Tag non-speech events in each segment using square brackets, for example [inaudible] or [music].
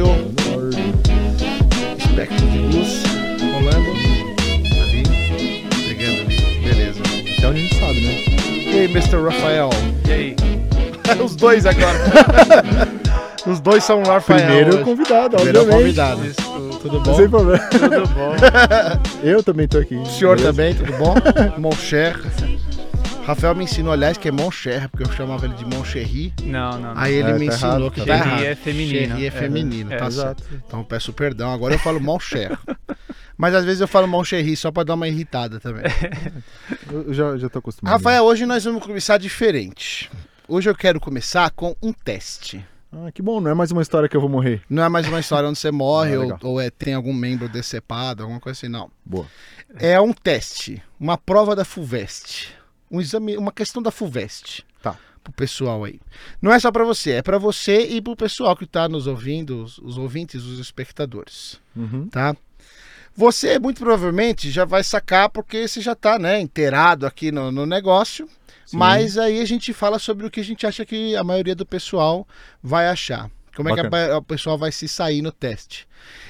áudio. Espectro de luz rolando. Ali. Pegando ali. Beleza. Até onde a gente sabe, né? E aí, Mr. Rafael? E aí? [laughs] Os dois agora. [laughs] Os dois são o Rafael. Primeiro hoje. convidado, Primeiro obviamente. convidado. Desculpa. Tudo bom? Sem problema. Tudo bom? [laughs] Eu também tô aqui. O senhor beleza? também, tudo bom? Mon cher. Rafael me ensinou, aliás, que é Mon cher, porque eu chamava ele de Mon Cherry. Não, não. não. Aí ele É, me tá ensinou errado, que tá tá errado. é feminino. Cherry é feminino, É, tá Exato. certo. Então peço perdão, agora eu falo Mon cher. [laughs] Mas às vezes eu falo Mon Cherry só pra dar uma irritada também. [laughs] Eu já, já tô acostumado. Rafael, hoje nós vamos começar diferente. Hoje eu quero começar com um teste. Ah, que bom, não é mais uma história que eu vou morrer. Não é mais uma história onde você morre [laughs] Ah, ou, ou é, tem algum membro decepado, alguma coisa assim, não. Boa. É um teste, uma prova da FUVEST. Um exame, uma questão da FUVEST. Tá. Pro pessoal aí. Não é só pra você, é pra você e pro pessoal que tá nos ouvindo, os, os ouvintes, os espectadores, Uhum. tá? Você muito provavelmente já vai sacar porque você já tá, né, inteirado aqui no, no negócio. Sim. Mas aí a gente fala sobre o que a gente acha que a maioria do pessoal vai achar. Como é que Bacana. o pessoal vai se sair no teste.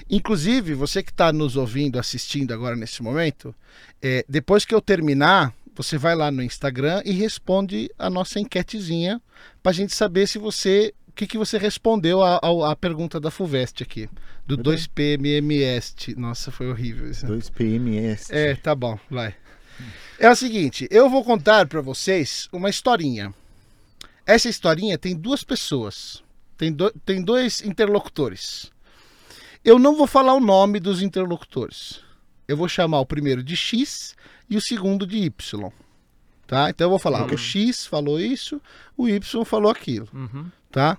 Inclusive, você que está nos ouvindo, assistindo agora nesse momento, é, depois que eu terminar, você vai lá no Instagram e responde a nossa enquetezinha para a gente saber se você. O que, que você respondeu à pergunta da FUVEST aqui, do Muito bem. 2PMMS. Nossa, foi horrível isso. 2 PMS. É, tá bom, vai. É o seguinte, eu vou contar pra vocês uma historinha. Essa historinha tem duas pessoas, tem, do- tem dois interlocutores. Eu não vou falar o nome dos interlocutores. Eu vou chamar o primeiro de X e o segundo de Y. Tá? Então eu vou falar, o X falou isso, o Y falou aquilo Uhum. tá?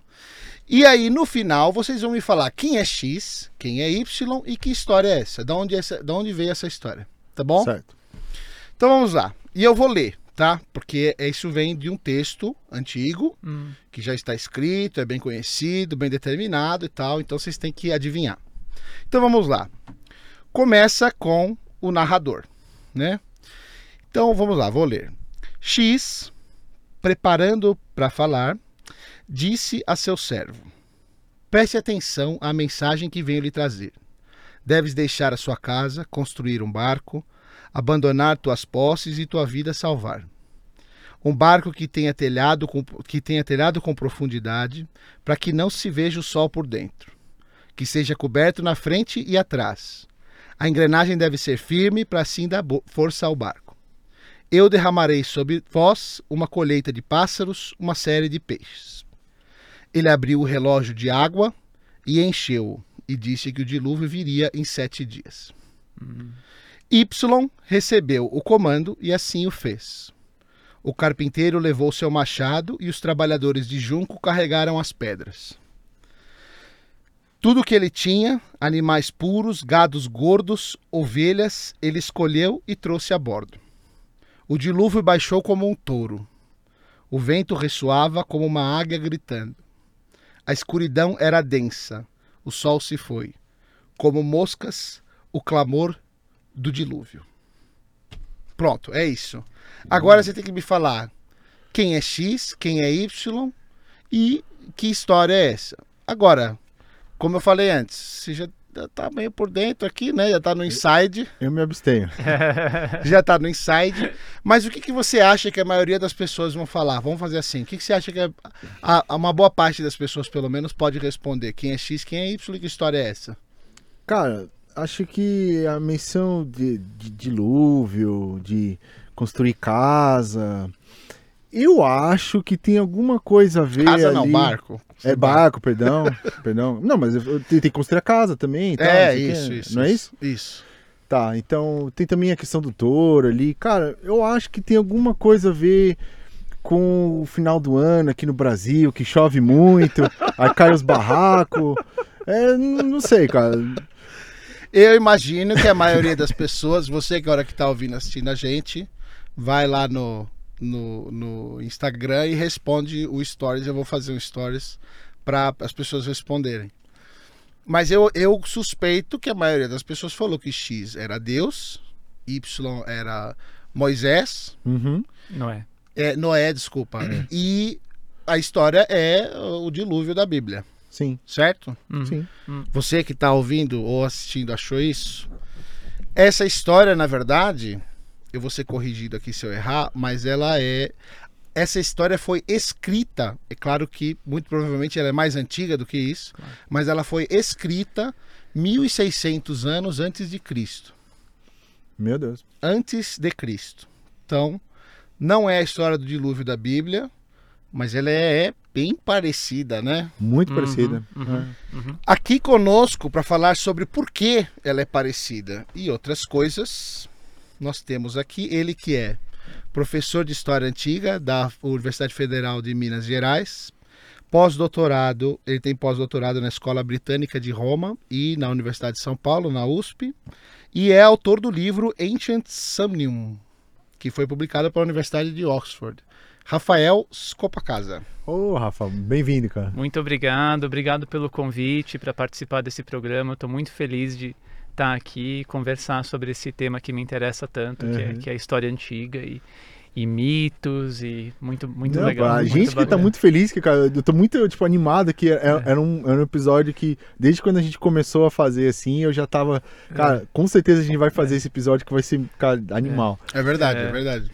E aí, no final, vocês vão me falar quem é X, quem é Y e que história é essa. Da onde, essa, da onde veio essa história, tá bom? Certo. Então vamos lá. E eu vou ler, tá? Porque isso vem de um texto antigo, Hum. que já está escrito, é bem conhecido, bem determinado e tal, então vocês têm que adivinhar. Então vamos lá. Começa com o narrador, né? Então vamos lá, vou ler. X, preparando para falar, disse a seu servo: Preste atenção à mensagem que venho lhe trazer. Deves deixar a sua casa, construir um barco, abandonar tuas posses e tua vida salvar. Um barco que tenha telhado com, que tenha telhado com profundidade, para que não se veja o sol por dentro. Que seja coberto na frente e atrás. A engrenagem deve ser firme para assim dar força ao barco. Eu derramarei sobre vós uma colheita de pássaros, uma série de peixes. Ele abriu o relógio de água e encheu-o, e disse que o dilúvio viria em sete dias. Y recebeu o comando e assim o fez. O carpinteiro levou seu machado e os trabalhadores de junco carregaram as pedras. Tudo que ele tinha, animais puros, gados gordos, ovelhas, ele escolheu e trouxe a bordo. O dilúvio baixou como um touro. O vento ressoava como uma águia gritando. A escuridão era densa. O sol se foi. Como moscas, o clamor do dilúvio. Pronto, é isso. Agora você tem que me falar quem é X, quem é Y e que história é essa. Agora, como eu falei antes, você já tá meio por dentro aqui, né? Já tá no inside, Eu me abstenho. [laughs] já tá no inside. Mas o que, que você acha que a maioria das pessoas vão falar? Vamos fazer assim. O que, que você acha que a, a- uma boa parte das pessoas, pelo menos, pode responder? Quem é X, quem é Y que história é essa? Cara, acho que a menção de, de dilúvio, de construir casa. Eu acho que tem alguma coisa a ver. Casa não, ali. barco. É barco, perdão. [laughs] perdão. Não, mas tem que construir a casa também. tal, É, não isso, isso. Não é isso? Isso. Tá, então tem também a questão do touro ali. Cara, eu acho que tem alguma coisa a ver com o final do ano aqui no Brasil, que chove muito, [laughs] aí cai os barracos. É, não sei, cara. Eu imagino que a maioria das pessoas, você que a hora que tá ouvindo, assistindo a gente, vai lá no, no, no Instagram e responde o Stories. Eu vou fazer um Stories para as pessoas responderem. Mas eu, eu suspeito que a maioria das pessoas falou que X era Deus, Y era Moisés, Uhum. Não é? é, Noé, desculpa, e a história é o dilúvio da Bíblia. Sim, certo? Uhum. sim. Você que está ouvindo ou assistindo achou isso? Essa história, na verdade, eu vou ser corrigido aqui se eu errar, mas ela é. Essa história foi escrita. É claro que, muito provavelmente, ela é mais antiga do que isso, mas ela foi escrita 1600 anos antes de Cristo. Meu Deus. Antes de Cristo. Então, não é a história do dilúvio da Bíblia, mas ela é bem parecida, né? Muito Uhum, parecida. uhum, É. uhum. aqui conosco para falar sobre por que ela é parecida e outras coisas. Nós temos aqui ele que é professor de História Antiga da Universidade Federal de Minas Gerais, pós-doutorado, ele tem pós-doutorado na Escola Britânica de Roma e na Universidade de São Paulo, na USP, e é autor do livro Ancient Somnium, que foi publicado pela Universidade de Oxford. Rafael Scopacasa. Ô, Rafa, bem-vindo, cara. Muito obrigado, obrigado pelo convite para participar desse programa. Estou muito feliz de estar aqui e conversar sobre esse tema que me interessa tanto, que, é, Uhum. que é a história antiga e, e mitos e muito muito Não, legal. A muito gente que tá bacana. muito feliz, que, cara, eu tô muito, tipo, animado que era, era um, era um episódio que, desde quando a gente começou a fazer assim, eu já tava, cara, com certeza a gente vai fazer esse episódio que vai ser, cara, animal. É verdade, é, É. verdade.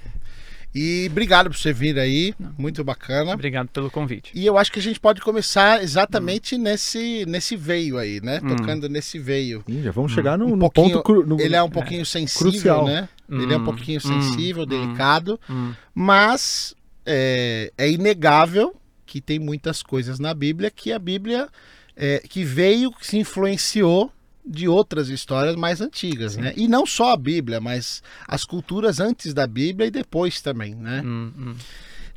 E obrigado por você vir aí, muito bacana. Obrigado pelo convite. E eu acho que a gente pode começar exatamente nesse, nesse veio aí, né? Hum. Tocando nesse veio. Ih, já vamos chegar no, Um no ponto cru, no- Ele é um pouquinho sensível, Crucial. né? Ele é um Hum, pouquinho hum, sensível, hum. delicado, Hum, mas é, é inegável que tem muitas coisas na Bíblia que a Bíblia é, que veio, que se influenciou de outras histórias mais antigas, Sim. né? E não só a Bíblia, mas as culturas antes da Bíblia e depois também, né? hum, hum.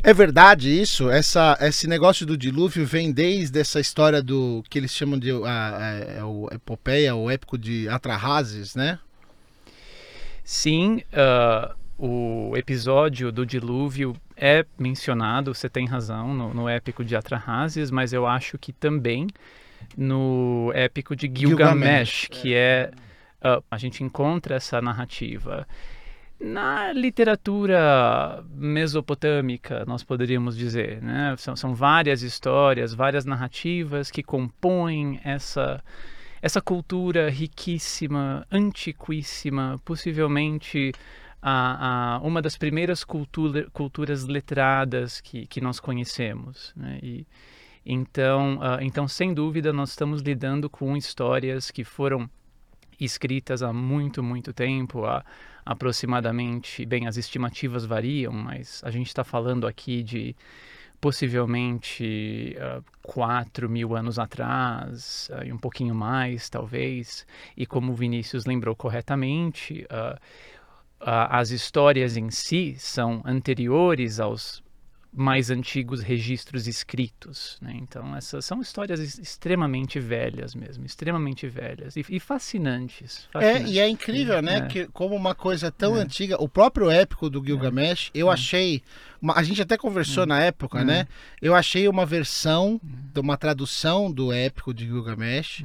É verdade isso? Essa, esse negócio do dilúvio vem desde essa história do que eles chamam de a, a- a- epopeia, o épico de Atrahasis, né? Sim, ah, o episódio do dilúvio é mencionado, você tem razão, no, no épico de Atrahasis, mas eu acho que também no épico de Gilgamesh, Gilgamesh, que é. ah, a gente encontra essa narrativa. Na literatura mesopotâmica, nós poderíamos dizer, né? São, são várias histórias, várias narrativas que compõem essa essa cultura riquíssima, antiquíssima, possivelmente a, a uma das primeiras cultura, culturas letradas que, que nós conhecemos. Né? E, então, ah, então, sem dúvida, nós estamos lidando com histórias que foram escritas há muito, muito tempo, há aproximadamente, bem, as estimativas variam, mas a gente está falando aqui de possivelmente uh, 4 mil anos atrás, uh, e um pouquinho mais, talvez. E como Vinícius lembrou corretamente, uh, as histórias em si são anteriores aos mais antigos registros escritos. Né? Então, essas são histórias extremamente velhas mesmo, extremamente velhas e, e fascinantes. É, fascinantes. e é incrível, né? É. Que como uma coisa tão É. antiga, o próprio épico do Gilgamesh, eu achei. uma- a gente até conversou na época, né? Eu achei uma versão, de uma tradução do épico de Gilgamesh.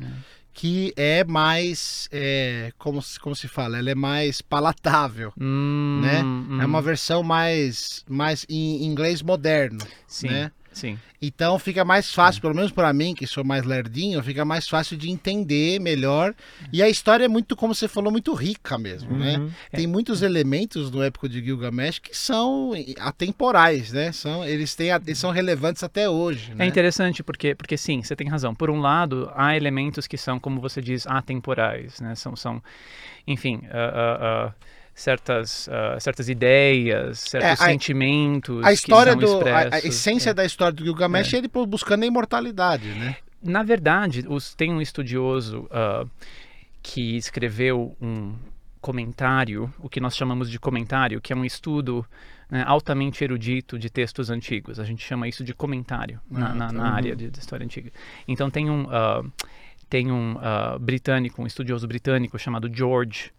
Que é mais. É, como, se- como se fala? Ela é mais palatável. Hum, né? hum, É uma versão mais, mais em inglês moderno, sim, né? Sim. Então fica mais fácil, pelo menos para mim, que sou mais lerdinho, fica mais fácil de entender melhor. E a história é muito, como você falou, muito rica mesmo, né? Uhum. Tem muitos elementos no épico de Gilgamesh que são atemporais, né? São, eles, têm, eles são relevantes até hoje, É né? interessante porque, porque sim, você tem razão. Por um lado, há elementos que são, como você diz, atemporais, né? São, são enfim, ah, ah, ah, certas, ah, certas ideias, certos É, a- sentimentos A história do. A, a essência É. da história do Gilgamesh é, ele buscando a imortalidade, né? Na verdade, os- tem um estudioso ah, que escreveu um comentário, o que nós chamamos de comentário, que é um estudo né, altamente erudito de textos antigos. A gente chama isso de comentário na, Ah, na- tá. na área de, de história antiga. Então tem um ah, tem um britânico, um estudioso britânico chamado George.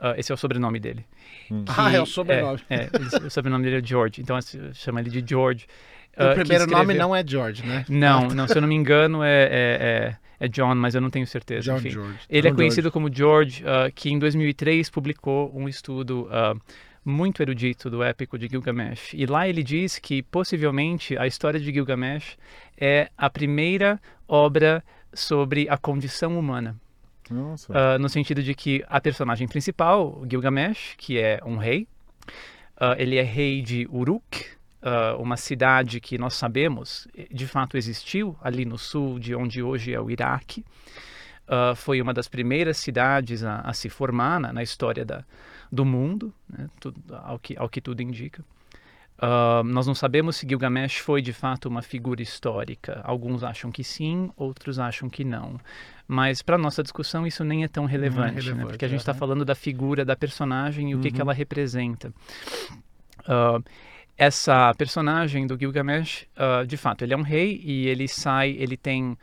Ah, esse é o sobrenome dele. Hum. que- Ah, é o sobrenome. É, é, o sobrenome dele é George. Então assim, chama ele de George. o ah, primeiro nome escreveu- não é George, né? não, não, se eu não me engano é, é, é, é John, mas eu não tenho certeza. John enfim. George. Ele é John conhecido como George, ah, que em 2003 publicou um estudo muito erudito do épico de Gilgamesh. E lá ele diz que possivelmente a história de Gilgamesh é a primeira obra sobre a condição humana. Uh, no sentido de que a personagem principal, Gilgamesh, que é um rei, uh, ele é rei de Uruk, uh, uma cidade que nós sabemos de fato existiu ali no sul de onde hoje é o Iraque. foi uma das primeiras cidades a, a se formar na, na história da, do mundo, né, tudo, ao, que, ao que tudo indica. Uh, nós não sabemos se Gilgamesh foi de fato uma figura histórica. Alguns acham que sim, outros acham que não. Mas para nossa discussão isso nem é tão relevante, é relevante né? porque a gente está falando da figura da personagem e o que, que uhum. ela representa. Uh, essa personagem do Gilgamesh, uh, de fato, ele é um rei e ele sai, ele tem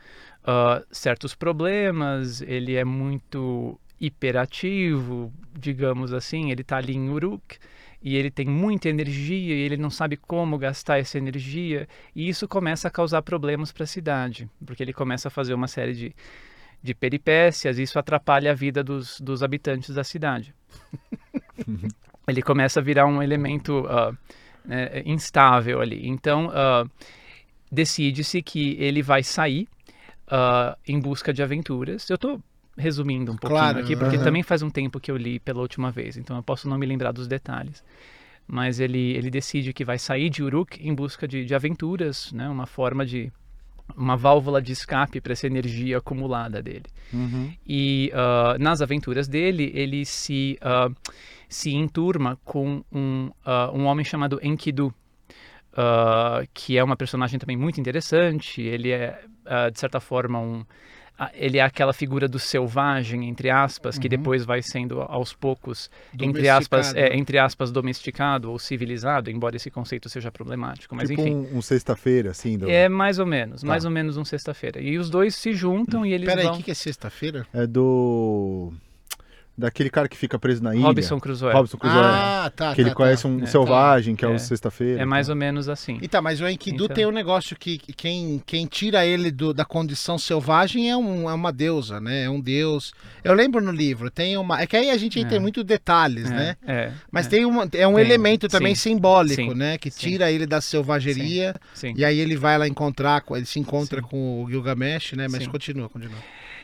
certos problemas, ele é muito hiperativo, digamos assim, ele está ali em Uruk e ele tem muita energia e ele não sabe como gastar essa energia e isso começa a causar problemas para a cidade, porque ele começa a fazer uma série de, de peripécias isso atrapalha a vida dos, dos habitantes da cidade. [laughs] ele começa a virar um elemento uh, né, instável ali. Então, uh, decide-se que ele vai sair uh, em busca de aventuras. Eu estou resumindo um pouquinho claro, aqui, porque também faz um tempo que eu li pela última vez, então eu posso não me lembrar dos detalhes. Mas ele, ele decide que vai sair de Uruk em busca de, de aventuras, né? uma forma de. Uma válvula de escape para essa energia acumulada dele. Uhum. E uh, nas aventuras dele, ele se, uh, se enturma com um, uh, um homem chamado Enkidu. que é uma personagem também muito interessante. Ele é, de certa forma, um, ele é aquela figura do selvagem, entre aspas, uhum. que depois vai sendo aos poucos, entre aspas, é, entre aspas, domesticado ou civilizado, embora esse conceito seja problemático. Mas tipo enfim. Um, um sexta-feira, assim. Do... É mais ou menos, tá. mais ou menos um sexta-feira. E os dois se juntam e eles Pera vão. Peraí, o que é sexta-feira? É do daquele cara que fica preso na ilha. Robinson Crusoe. Robinson Crusoe. Ah, tá. Que tá, ele tá, conhece um é, selvagem, que é, é o sexta-feira. É mais tá. ou menos assim. E tá, mas o Enkidu então... tem um negócio que quem, quem tira ele do, da condição selvagem é, um, é uma deusa, né? É um deus. Eu lembro no livro, tem uma. É que aí a gente é. tem muitos detalhes, é, né? É. Mas é. tem uma, é um tem, elemento também sim, simbólico, sim, né? Que sim. tira ele da selvageria. Sim, e aí ele vai lá encontrar, ele se encontra com o Gilgamesh, né? Mas continua, continua.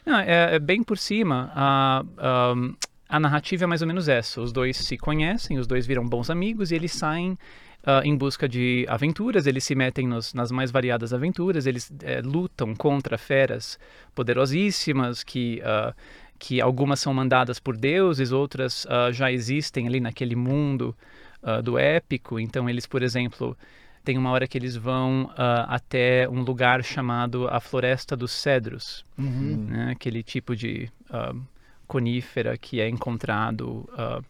Não, é, é, bem por cima. Uh, a narrativa é mais ou menos essa. Os dois se conhecem, os dois viram bons amigos e eles saem uh, em busca de aventuras. Eles se metem nos, nas mais variadas aventuras. Eles é, lutam contra feras poderosíssimas que uh, que algumas são mandadas por deuses, outras uh, já existem ali naquele mundo do épico. Então eles, por exemplo, tem uma hora que eles vão até um lugar chamado a Floresta dos Cedros, uhum. né? aquele tipo de conífera que é encontrado uh,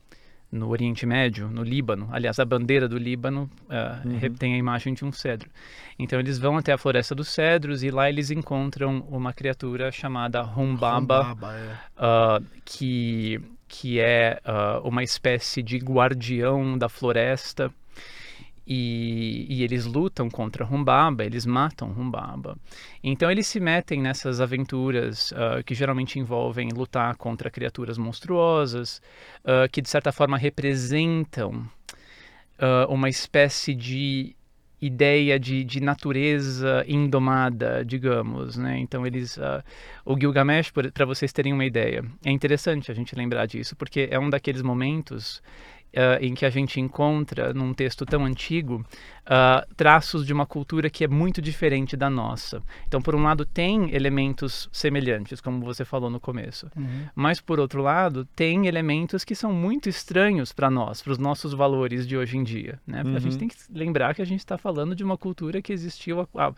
no Oriente Médio, no Líbano. Aliás, a bandeira do Líbano uh, uhum. tem a imagem de um cedro. Então eles vão até a floresta dos cedros e lá eles encontram uma criatura chamada Humbaba, é. uh, que que é uma espécie de guardião da floresta e, e, eles lutam contra Humbaba, eles matam Humbaba. Então eles se metem nessas aventuras uh, que geralmente envolvem lutar contra criaturas monstruosas, uh, que de certa forma representam uh, uma espécie de ideia de, de natureza indomada, digamos, né? Então eles, o Gilgamesh, para vocês terem uma ideia, é interessante a gente lembrar disso, porque é um daqueles momentos uh, em que a gente encontra, num texto tão antigo, uh, traços de uma cultura que é muito diferente da nossa. Então, por um lado, tem elementos semelhantes, como você falou no começo. Uhum. Mas, por outro lado, tem elementos que são muito estranhos para nós, para os nossos valores de hoje em dia. Né? Uhum. A gente uhum. tem que lembrar que a gente está falando de uma cultura que existiu há, há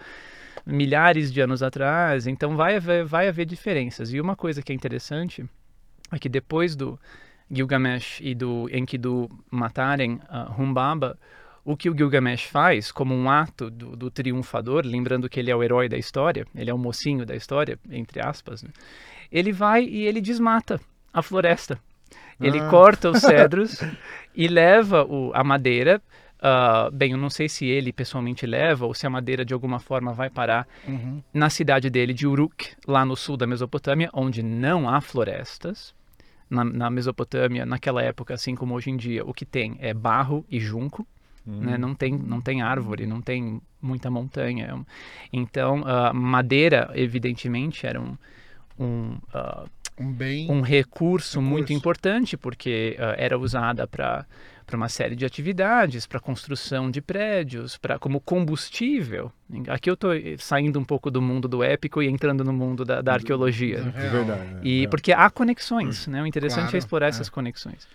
milhares de anos atrás, então vai haver, vai haver diferenças. E uma coisa que é interessante é que depois do, Gilgamesh e do Enkidu matarem uh, Humbaba, o que o Gilgamesh faz como um ato do, do, triunfador, lembrando que ele é o herói da história, ele é o mocinho da história, entre aspas, né? ele vai e ele desmata a floresta. Ele ah. corta os [laughs] cedros e leva o, a madeira. Uh, bem, eu não sei se ele pessoalmente leva ou se a madeira de alguma forma vai parar uhum. na cidade dele de Uruk, lá no sul da Mesopotâmia, onde não há florestas na, na Mesopotâmia, naquela época, assim como hoje em dia, o que tem é barro e junco, Hum. né? Não tem, não tem árvore, não tem muita montanha. Então, a madeira, evidentemente, era um, um, ah, Um bem. um recurso, muito Recurso. importante, porque ah, era usada para para uma série de atividades, para construção de prédios, para como combustível. Aqui eu estou saindo um pouco do mundo do épico e entrando no mundo da, da arqueologia. do É verdade. E É. porque há conexões, né? O interessante Claro, é explorar é. essas conexões.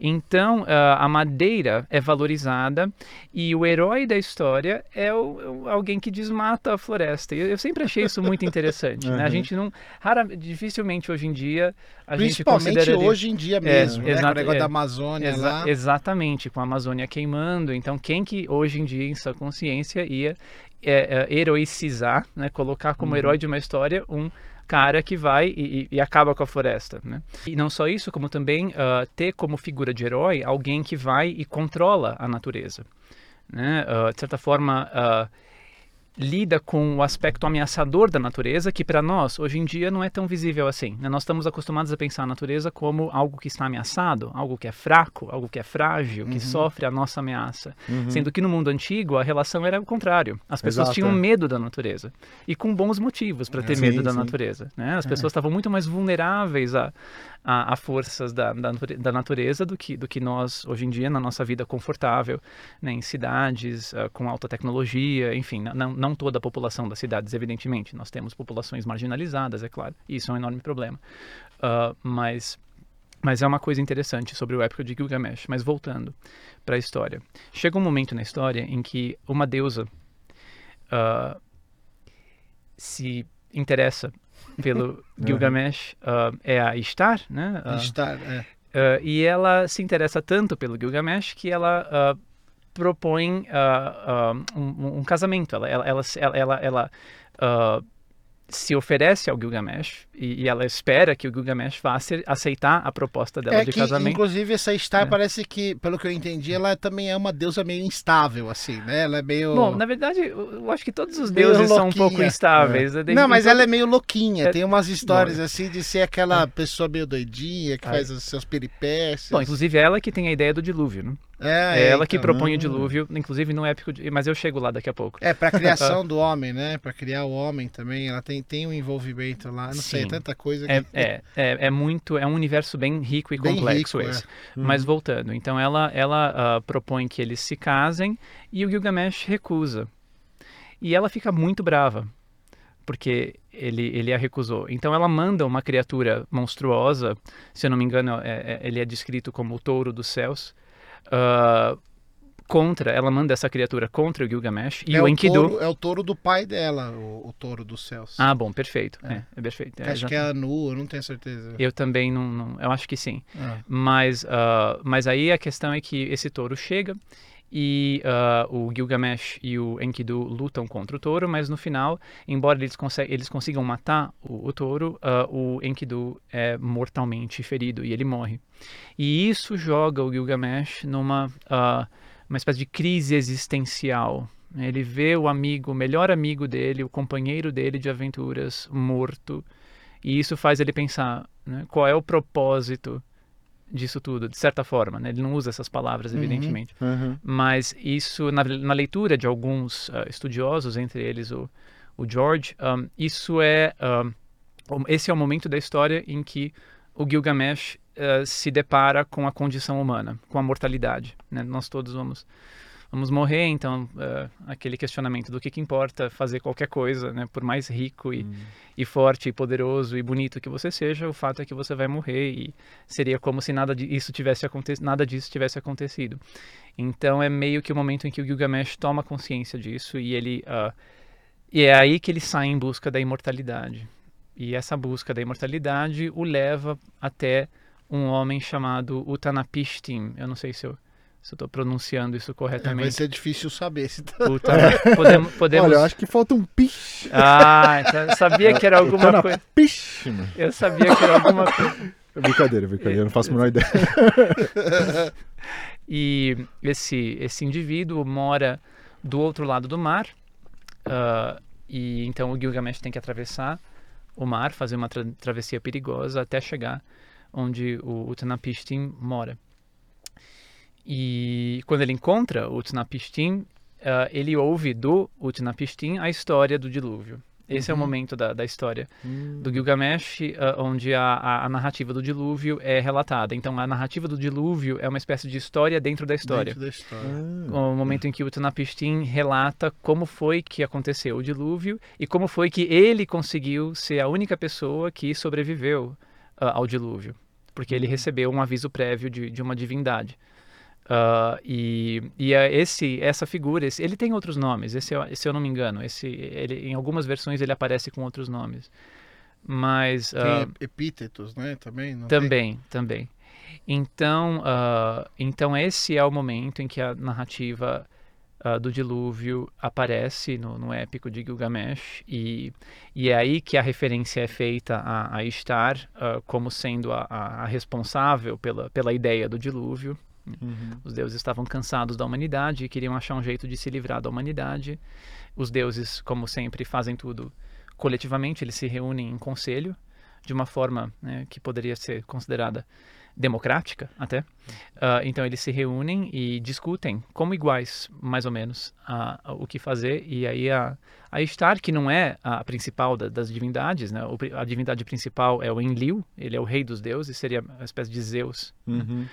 Então, ah, a madeira é valorizada e o herói da história é o, alguém que desmata a floresta. Eu, eu sempre achei isso muito interessante, [laughs] né? A Uhum. gente não, rara, dificilmente hoje em dia a gente Principalmente consideraria hoje em dia mesmo, né? exato, Com o negócio é. da Amazônia Exa- lá. Exatamente, com a Amazônia queimando. Então, quem que hoje em dia, em sua consciência, ia é, é, heroicizar, né, colocar como herói de uma história um cara que vai e, e- acaba com a floresta, né? E não só isso, como também ah, ter como figura de herói alguém que vai e controla a natureza, né? Ah, de certa forma, ah, lida com o aspecto ameaçador da natureza, que para nós, hoje em dia, não é tão visível assim. né? Nós estamos acostumados a pensar a natureza como algo que está ameaçado, algo que é fraco, algo que é frágil, que sofre a nossa ameaça. Uhum. Sendo que no mundo antigo a relação era o contrário. As pessoas Exato, tinham é. medo da natureza. E com bons motivos para ter Sim, medo da sim. natureza. Né? As pessoas estavam muito mais vulneráveis a, a, a forças da, da, da natureza do que, do que nós, hoje em dia, na nossa vida confortável, né? em cidades, ah, com alta tecnologia, enfim, não, não toda a população das cidades, evidentemente. Nós temos populações marginalizadas, é claro, e isso é um enorme problema. Ah, mas mas é uma coisa interessante sobre o épico de Gilgamesh. Mas voltando para a história. Chega um momento na história em que uma deusa ah, se interessa pelo [laughs] Gilgamesh, ah, é a Ishtar, né? Ah, Estar, é. ah, e ela se interessa tanto pelo Gilgamesh que ela ah, propõe ah, um, um casamento. Ela, ela, ela, ela, ela, se oferece ao Gilgamesh e, e ela espera que o Gilgamesh vá ace- aceitar a proposta dela É de que, casamento. inclusive, essa Star É. parece que, pelo que eu entendi, ela também é uma deusa meio instável, assim, né? Ela é meio. Bom, na verdade, eu acho que todos os Meio deuses são um pouco louquinha. instáveis. né? Não, mas ela é meio louquinha. É- Tem umas histórias assim de ser aquela pessoa meio doidinha que faz os seus peripécias. Bom, inclusive é ela que tem a ideia do dilúvio, né? é, É ela que propõe o dilúvio, inclusive no épico, de... mas eu chego lá daqui a pouco. É, pra criação [laughs] do homem, né? Pra criar o homem também. Ela tem, tem um envolvimento lá. Não sei, Sim. tanta coisa que. É, é, é, é muito, é um universo bem rico e Bem complexo rico, é. esse. Mas voltando, então ela, ela ah, propõe que eles se casem e o Gilgamesh recusa. E ela fica muito brava, porque ele, ele a recusou. Então ela manda uma criatura monstruosa, se eu não me engano, é- é- ele é descrito como o touro dos céus, ah, contra, ela manda essa criatura contra o Gilgamesh e é o Enkidu... touro, é o touro do pai dela, o, o touro dos céus. Ah, bom, perfeito. É. É, é perfeito. É, Acho que é a Anu, eu não tenho certeza. Eu também não, não- Eu acho que sim. Ah. Mas, ah, mas aí a questão é que esse touro chega e ah, o Gilgamesh e o Enkidu lutam contra o touro, mas no final, embora eles, eles consigam matar o, o touro, ah, o Enkidu é mortalmente ferido e ele morre. E isso joga o Gilgamesh numa ah, uma espécie de crise existencial. Ele vê o amigo, o melhor amigo dele, o companheiro dele de aventuras, morto. E isso faz ele pensar né, qual é o propósito disso tudo, de certa forma. Né? Ele não usa essas palavras, Uhum. evidentemente. Uhum. Mas isso, na, na leitura de alguns ah, estudiosos, entre eles o, o George, um, isso é. um, esse é o momento da história em que o Gilgamesh ah, se depara com a condição humana, com a mortalidade. né? Nós todos vamos. Vamos morrer, então ah, aquele questionamento do que, que importa fazer qualquer coisa, né? por mais rico e, e forte e poderoso e bonito que você seja, o fato é que você vai morrer e seria como se nada disso tivesse acontecido, nada disso tivesse acontecido. Então é meio que o momento em que o Gilgamesh toma consciência disso e ele ah, e é aí que ele sai em busca da imortalidade. E essa busca da imortalidade o leva até um homem chamado Utanapishtim. Eu não sei se eu se estou pronunciando isso É, vai corretamente. ser difícil saber se tá. Podemos, [laughs] podemos... Olha, eu acho que falta um pish. Ah, então eu sabia que era alguma coisa. pish, mano. Eu sabia que era alguma coisa. [laughs] Brincadeira, brincadeira, eu não faço a menor ideia. [laughs] E esse, esse indivíduo mora do outro lado do mar. ah, e então o Gilgamesh tem que atravessar o mar, fazer uma tra- travessia perigosa até chegar onde o Utnapishtim mora. E quando ele encontra o Utnapishtim, uh, ele ouve do Utnapishtim a história do dilúvio. Esse uhum. é o uhum. momento da, da história uhum. do Gilgamesh, uh, onde a, a, a, narrativa do dilúvio é relatada. Então, a narrativa do dilúvio é uma espécie de história dentro da história. Dentro da história. Ah. O momento em que o Utnapishtim relata como foi que aconteceu o dilúvio e como foi que ele conseguiu ser a única pessoa que sobreviveu uh, ao dilúvio. Porque ele uhum. recebeu um aviso prévio de, de uma divindade. Uh, e e é esse, essa figura, esse, ele tem outros nomes, esse, se eu não me engano. Esse, ele, em algumas versões ele aparece com outros nomes. Mas. Tem uh, epítetos, né? Também? também, tem? também. Então, então, esse é o momento em que a narrativa do dilúvio aparece no, no, épico de Gilgamesh, e, e é aí que a referência é feita a, a Ishtar como sendo a, a responsável pela, pela ideia do dilúvio. Uhum. Os deuses estavam cansados da humanidade e queriam achar um jeito de se livrar da humanidade. Os deuses, como sempre, fazem tudo coletivamente, eles se reúnem em conselho, de uma forma né, que poderia ser considerada democrática até. Uh, então eles se reúnem e discutem como iguais, mais ou menos, uh, o que fazer. E aí a, a Ishtar, que não é a principal da, das divindades, né? A divindade principal é o Enlil, ele é o rei dos deuses, seria uma espécie de Zeus. Né? Uhum. Né?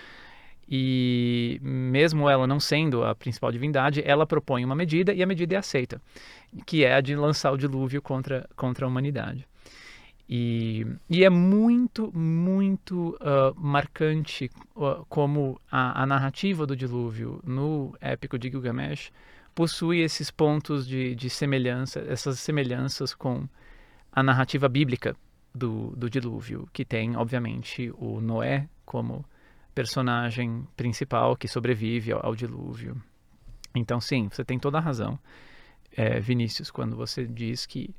E mesmo ela não sendo a principal divindade, ela propõe uma medida e a medida é aceita, que é a de lançar o dilúvio contra, contra a humanidade. E, e é muito, muito uh, marcante uh, como a, a, narrativa do dilúvio no épico de Gilgamesh possui esses pontos de, de semelhança, essas semelhanças com a narrativa bíblica do, do dilúvio, que tem, obviamente, o Noé como personagem principal que sobrevive ao, ao dilúvio. Então, sim, você tem toda a razão, é, Vinícius, quando você diz que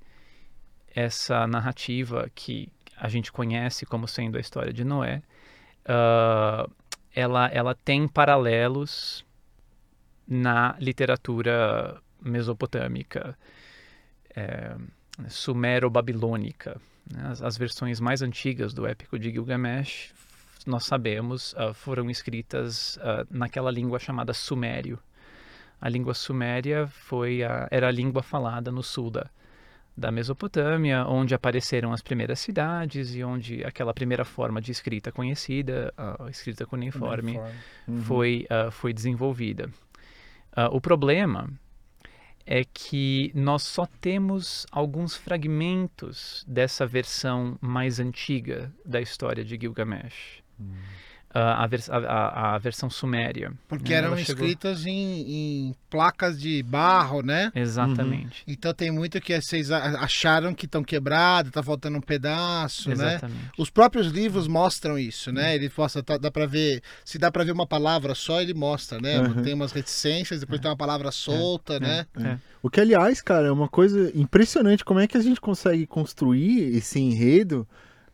essa narrativa que a gente conhece como sendo a história de Noé, uh, ela, ela tem paralelos na literatura mesopotâmica, é, sumero-babilônica. Né? As, as, versões mais antigas do épico de Gilgamesh nós sabemos, uh, foram escritas uh, naquela língua chamada Sumério. A língua suméria foi a, era a língua falada no sul da, da Mesopotâmia, onde apareceram as primeiras cidades e onde aquela primeira forma de escrita conhecida, a escrita cuneiforme, uhum. foi, uh, foi desenvolvida. Uh, o problema é que nós só temos alguns fragmentos dessa versão mais antiga da história de Gilgamesh. A, vers a, a, versão suméria. Porque né? eram chegou... escritas em, em, placas de barro, né? Exatamente. Uhum. Então tem muito que vocês acharam que estão quebrados, está faltando um pedaço, né? Exatamente. né? Os próprios livros mostram isso, né? Ele mostra, tá, dá para ver, se dá para ver uma palavra só, ele mostra, né? Uhum. Tem umas reticências, depois é. tem uma palavra solta, é. né? É. é. O que, aliás, cara, é uma coisa impressionante como é que a gente consegue construir esse enredo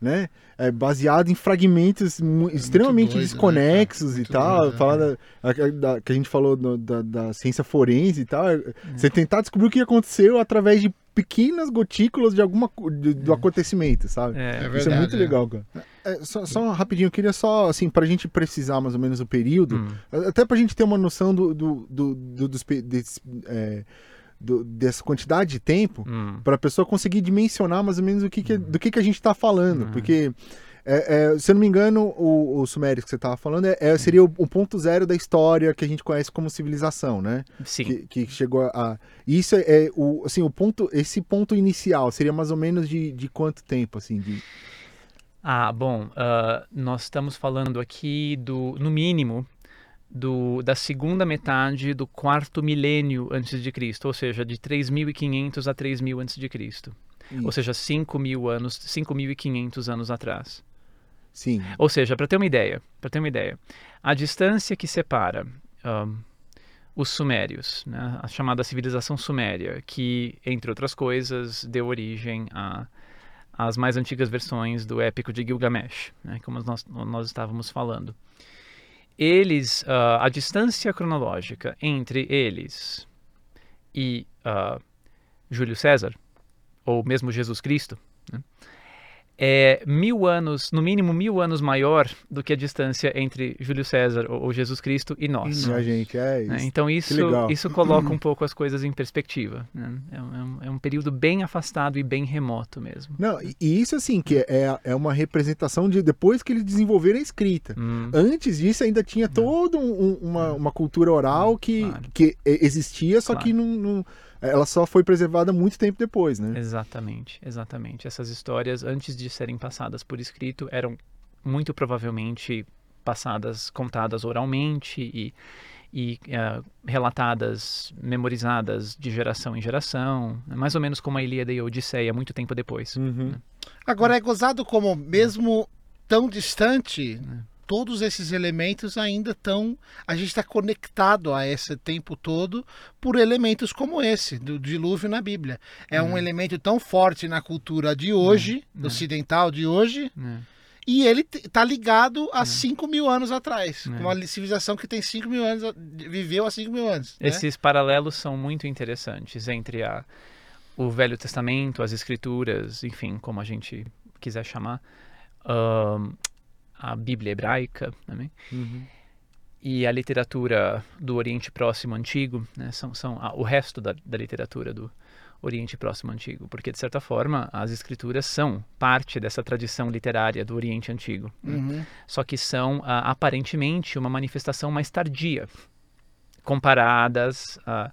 né? É baseado em fragmentos é extremamente doido, né, desconexos né, e tal. Doido, falar é. da, da, que a gente falou no, da, da, ciência forense e tal. É. Você tentar descobrir o que aconteceu através de pequenas gotículas de alguma de, do é. acontecimento, sabe? É, verdade, Isso é muito legal, cara. só, só rapidinho, eu queria só, assim, pra gente precisar mais ou menos o período, hum. até pra gente ter uma noção do, do, do, do dos, desse, do, dessa quantidade de tempo hum. para a pessoa conseguir dimensionar mais ou menos o que, que hum. do que, que a gente está falando. Hum. Porque, é, é, se eu não me engano, o, o Sumério que você estava falando é, é seria o, o, ponto zero da história que a gente conhece como civilização, né? Sim. Que, que chegou a. Isso é, é, o, assim, o ponto, esse ponto inicial seria mais ou menos de, de quanto tempo, assim? De... Ah, bom, uh, nós estamos falando aqui do, no mínimo, do, da segunda metade do quarto milênio antes de Cristo, ou seja, de 3.500 a 3.000 antes de Cristo. Ou seja, 5.000 anos, 5.500 anos atrás. Sim. Ou seja, para ter uma ideia, para ter uma ideia, a distância que separa um, os sumérios, né, a chamada civilização suméria, que entre outras coisas deu origem a as mais antigas versões do épico de Gilgamesh, né, como nós, nós estávamos falando eles, uh, a distância cronológica entre eles e uh, Júlio César, ou mesmo Jesus Cristo, né, é mil anos, no mínimo mil anos maior do que a distância entre Júlio César ou Jesus Cristo e nós. E a gente, é né? isso. Então isso, isso coloca um [clears throat] pouco as coisas em perspectiva. né? É, um, é um período bem afastado e bem remoto mesmo. Não, e- e isso assim, que é, é uma representação de depois que eles desenvolveram a escrita. Hum, Antes disso ainda tinha toda um- um- uma, uma cultura oral que, Claro. que existia, só Claro. que não, não- ela só foi preservada muito tempo depois, né? Exatamente, exatamente. Essas histórias, antes de serem passadas por escrito, eram muito provavelmente passadas, contadas oralmente e, e eh, relatadas, memorizadas de geração em geração, né? mais ou menos como a Ilíada e a Odisseia, muito tempo depois. Uhum. Agora é gozado como, mesmo tão distante, todos esses elementos ainda estão. A gente está conectado a esse tempo todo por elementos como esse, do dilúvio na Bíblia. É um elemento tão forte na cultura de hoje, é. ocidental de hoje, né? e ele está ligado a 5 mil anos atrás. É. Uma civilização que tem 5 mil anos, viveu há 5 mil anos. né? Esses paralelos são muito interessantes entre a, o Velho Testamento, as Escrituras, enfim, como a gente quiser chamar, a Bíblia hebraica Uhum. e a literatura do Oriente Próximo Antigo, né, são, são a- o resto da, da literatura do Oriente Próximo Antigo, porque de certa forma as Escrituras são parte dessa tradição literária do Oriente Antigo, né? Uhum. só que são ah, aparentemente uma manifestação mais tardia, comparadas a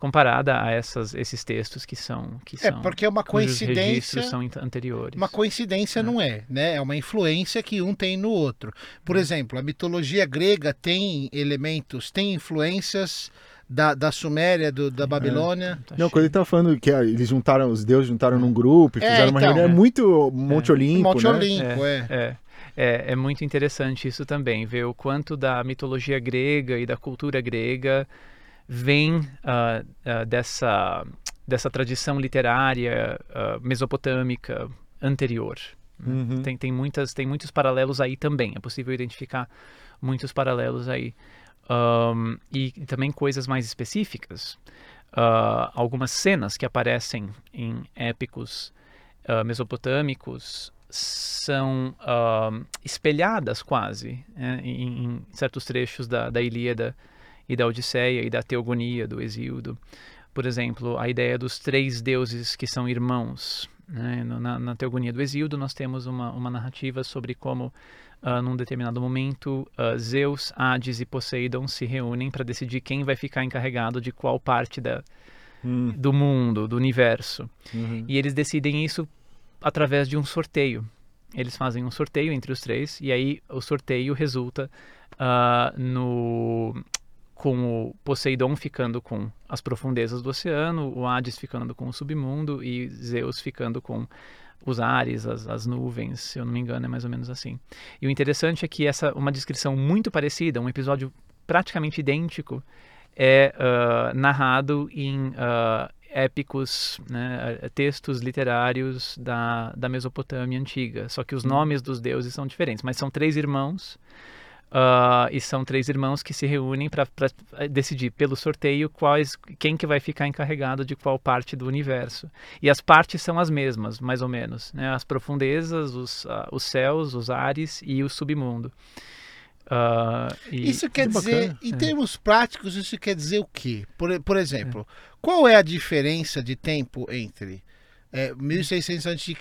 comparada a essas, esses textos que são que É, são porque é uma coincidência. registros são anteriores. Uma coincidência não é, né? É uma influência que um tem no outro. Por Uhum. exemplo, a mitologia grega tem elementos, tem influências da, da Suméria, do- da Babilônia. Tá Não, quando ele tá falando que ah, eles juntaram, os deuses juntaram num grupo e É, fizeram uma então, reunião, é é. muito Monte Olimpo, Monte né? Olimpo, é. É, é, é muito interessante isso também, ver o quanto da mitologia grega e da cultura grega vem ah, ah, dessa, dessa tradição literária ah, mesopotâmica anterior. né? Uhum. Tem, tem, muitas, tem muitos paralelos aí também, é possível identificar muitos paralelos aí. Ahn, e também coisas mais específicas. Algumas cenas que aparecem em épicos mesopotâmicos são espelhadas quase né, em, em certos trechos da, da Ilíada e da Odisseia e da Teogonia do Exíodo. Por exemplo, a ideia dos três deuses que são irmãos. né? Na, na Teogonia do Exíodo, nós temos uma, uma narrativa sobre como, ah, num determinado momento, ah, Zeus, Hades e Poseidon se reúnem para decidir quem vai ficar encarregado de qual parte da, Hum, do mundo, do universo. uhum. E eles decidem isso através de um sorteio. Eles fazem um sorteio entre os três e aí o sorteio resulta ah, no com o Poseidon ficando com as profundezas do oceano, o Hades ficando com o submundo e Zeus ficando com os ares, as, as nuvens, se eu não me engano, é mais ou menos assim. E o interessante é que essa uma descrição muito parecida, um episódio praticamente idêntico, é ah, narrado em ah, épicos, né, eh, textos literários da, da Mesopotâmia antiga. Só que os nomes dos deuses são diferentes, mas são três irmãos. Ah, e são três irmãos que se reúnem para decidir pelo sorteio quais quem que vai ficar encarregado de qual parte do universo. E as partes são as mesmas, mais ou menos, né? As profundezas, os, ah, os céus, os ares e o submundo. Ah, e- Isso quer que dizer, bacana. em É. termos práticos, isso quer dizer o quê? Por, por exemplo, qual é a diferença de tempo entre é, 1600 a.C.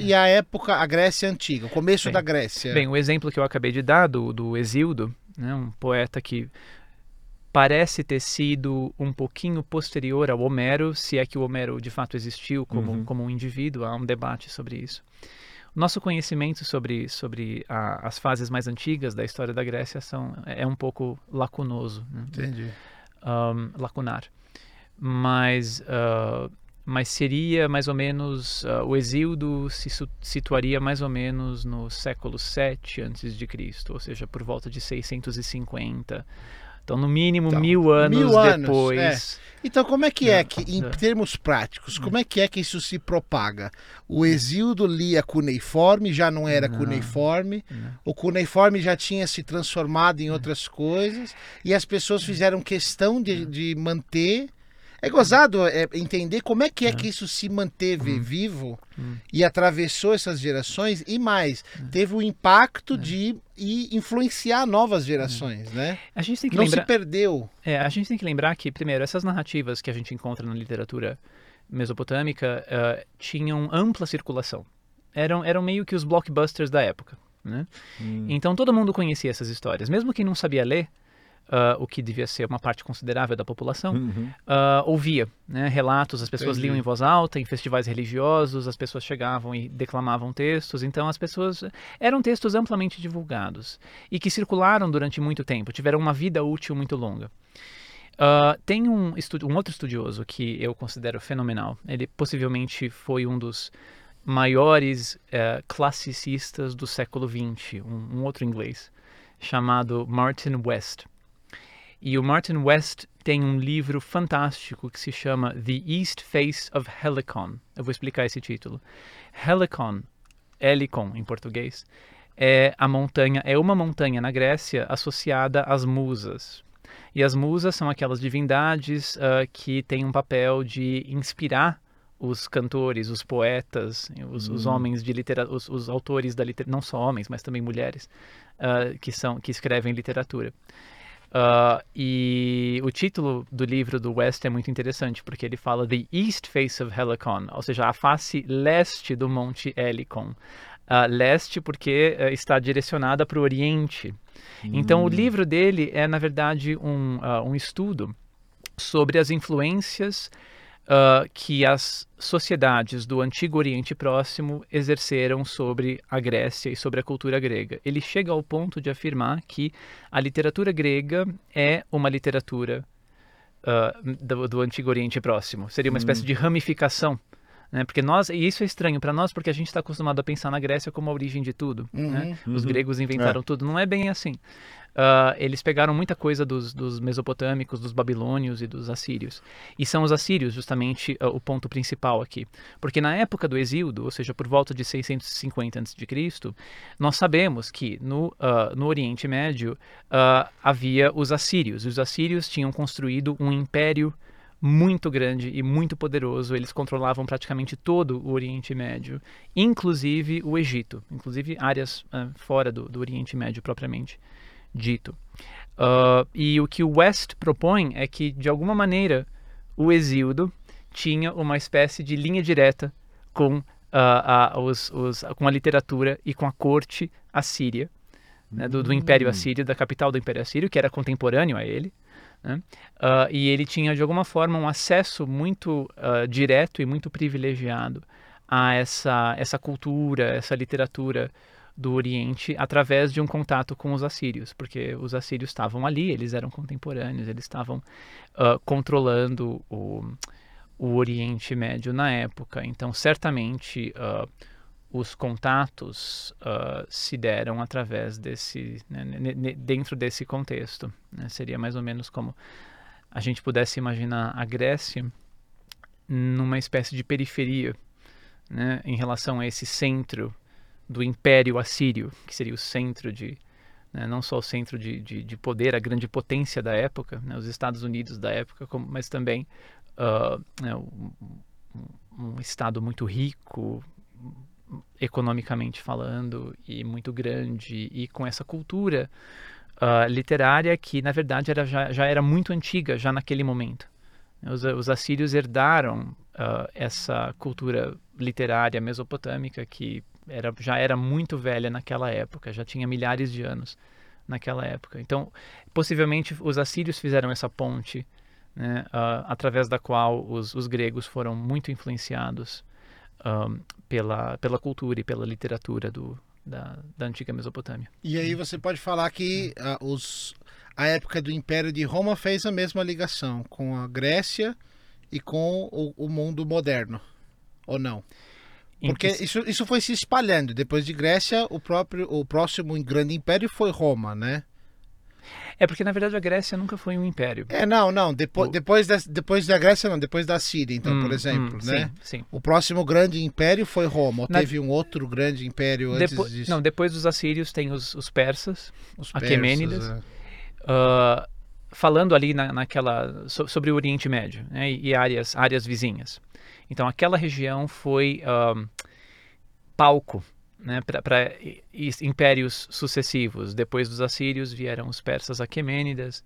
e a época, a Grécia Antiga, o começo Bem, da Grécia? Bem, o exemplo que eu acabei de dar do, do Exildo, né, um poeta que parece ter sido um pouquinho posterior ao Homero, se é que o Homero de fato existiu como, Uhum. como um indivíduo, há um debate sobre isso. Nosso conhecimento sobre, sobre a- as fases mais antigas da história da Grécia são, é um pouco lacunoso, né? Entendi. um, lacunar. Mas, ah, mas seria mais ou menos, ah, o Exíodo se situaria mais ou menos no século 7 antes de Cristo, ou seja, por volta de 650. Então, no mínimo Então, mil anos mil anos, depois. Então, como é que é É, que, em é. termos práticos, como é que é que isso se propaga? O Exildo lia cuneiforme, já não era Não. cuneiforme, Não. o cuneiforme já tinha se transformado em outras coisas, e as pessoas fizeram questão de, de manter É gozado é, entender como é que é, que isso se manteve vivo e atravessou essas gerações e mais, teve o impacto de e influenciar novas gerações, né? A gente tem que Não lembrar. se perdeu. É, a gente tem que lembrar que, primeiro, essas narrativas que a gente encontra na literatura mesopotâmica eh, tinham ampla circulação. Eram, eram meio que os blockbusters da época. Né? Então todo mundo conhecia essas histórias. Mesmo quem não sabia ler, ah, o que devia ser uma parte considerável da população, Uhum. ah, ouvia né, relatos, as pessoas Entendi. liam em voz alta, em festivais religiosos, as pessoas chegavam e declamavam textos, então as pessoas eram textos amplamente divulgados e que circularam durante muito tempo, tiveram uma vida útil muito longa. Ah, tem um, um outro estudioso que eu considero fenomenal, ele possivelmente foi um dos maiores eh, classicistas do século XX, um, um outro inglês, chamado Martin West. E o Martin West tem um livro fantástico que se chama The East Face of Helicon. Eu vou explicar esse título. Helicon, Helicon em português, é a montanha, é uma montanha na Grécia associada às musas. E as musas são aquelas divindades ah, que têm um papel de inspirar os cantores, os poetas, os, os homens de literatura, os, os autores da literatura, não só homens, mas também mulheres, ah, que são que escrevem literatura. Ah, e o título do livro do West é muito interessante, porque ele fala The East Face of Helicon, ou seja, a face leste do Monte Helicon. Ah, leste porque eh, está direcionada para o Oriente. Então, o livro dele é, na verdade, um, ah, um estudo sobre as influências ah, que as sociedades do Antigo Oriente Próximo exerceram sobre a Grécia e sobre a cultura grega. Ele chega ao ponto de afirmar que a literatura grega é uma literatura ah, do, do Antigo Oriente Próximo. Seria uma espécie de ramificação. Né? Porque nós, e isso é estranho para nós, porque a gente está acostumado a pensar na Grécia como a origem de tudo. né? Os gregos inventaram tudo. Não é bem assim. Ah, eles pegaram muita coisa dos, dos mesopotâmicos, dos babilônios e dos assírios. E são os assírios, justamente, ah, o ponto principal aqui. Porque na época do Exíodo, ou seja, por volta de 650 a.C., nós sabemos que no, ah, no Oriente Médio havia os assírios. Os assírios tinham construído um império muito grande e muito poderoso. Eles controlavam praticamente todo o Oriente Médio, inclusive o Egito, inclusive áreas ah, fora do, do Oriente Médio propriamente dito. Ah, e o que o West propõe é que, de alguma maneira, o Exíodo tinha uma espécie de linha direta com, ah, a, os, os- com a literatura e com a corte assíria, né, do, do Império Assírio, da capital do Império Assírio, que era contemporâneo a ele. Né? Ah, e ele tinha, de alguma forma, um acesso muito ah, direto e muito privilegiado a essa, essa cultura, essa literatura do Oriente através de um contato com os assírios, porque os assírios estavam ali, eles eram contemporâneos, eles estavam ah, controlando o, o Oriente Médio na época. Então, certamente, os contatos ah, se deram através desse, né, dentro desse contexto. né? Seria mais ou menos como a gente pudesse imaginar a Grécia numa espécie de periferia, né, em relação a esse centro do Império Assírio, que seria o centro de, né, não só o centro de, de, de poder, a grande potência da época, né, os Estados Unidos da época, como- mas também um, um- um estado muito rico, economicamente falando, e muito grande, e com essa cultura ah, literária que, na verdade, era, já, já era muito antiga, já naquele momento. Os, os assírios herdaram ah, essa cultura literária mesopotâmica que era, já era muito velha naquela época, já tinha milhares de anos naquela época. Então, possivelmente, os assírios fizeram essa ponte, né, ah, através da qual os, os gregos foram muito influenciados ah, pela, pela cultura e pela literatura do, da, da antiga Mesopotâmia. E aí você pode falar que ah, os, a época do Império de Roma fez a mesma ligação com a Grécia e com o, o mundo moderno, ou não? Porque que- isso, isso foi se espalhando. Depois de Grécia, o próprio o próximo grande império foi Roma, né? É porque, na verdade, a Grécia nunca foi um império. É, não, não. Depois, O- depois, da, depois da Grécia, não. Depois da Síria, então, por Hum, exemplo, hum, né? Sim, sim. O próximo grande império foi Roma. Ou Na- teve um outro grande império antes Depo- disso? Não, depois dos assírios tem os, os persas, Os Aquemênidas. persas, é. ah, falando ali na, naquela so, sobre o Oriente Médio né, e áreas áreas vizinhas. Então aquela região foi um, palco né, para impérios sucessivos. Depois dos assírios vieram os persas aquemênidas.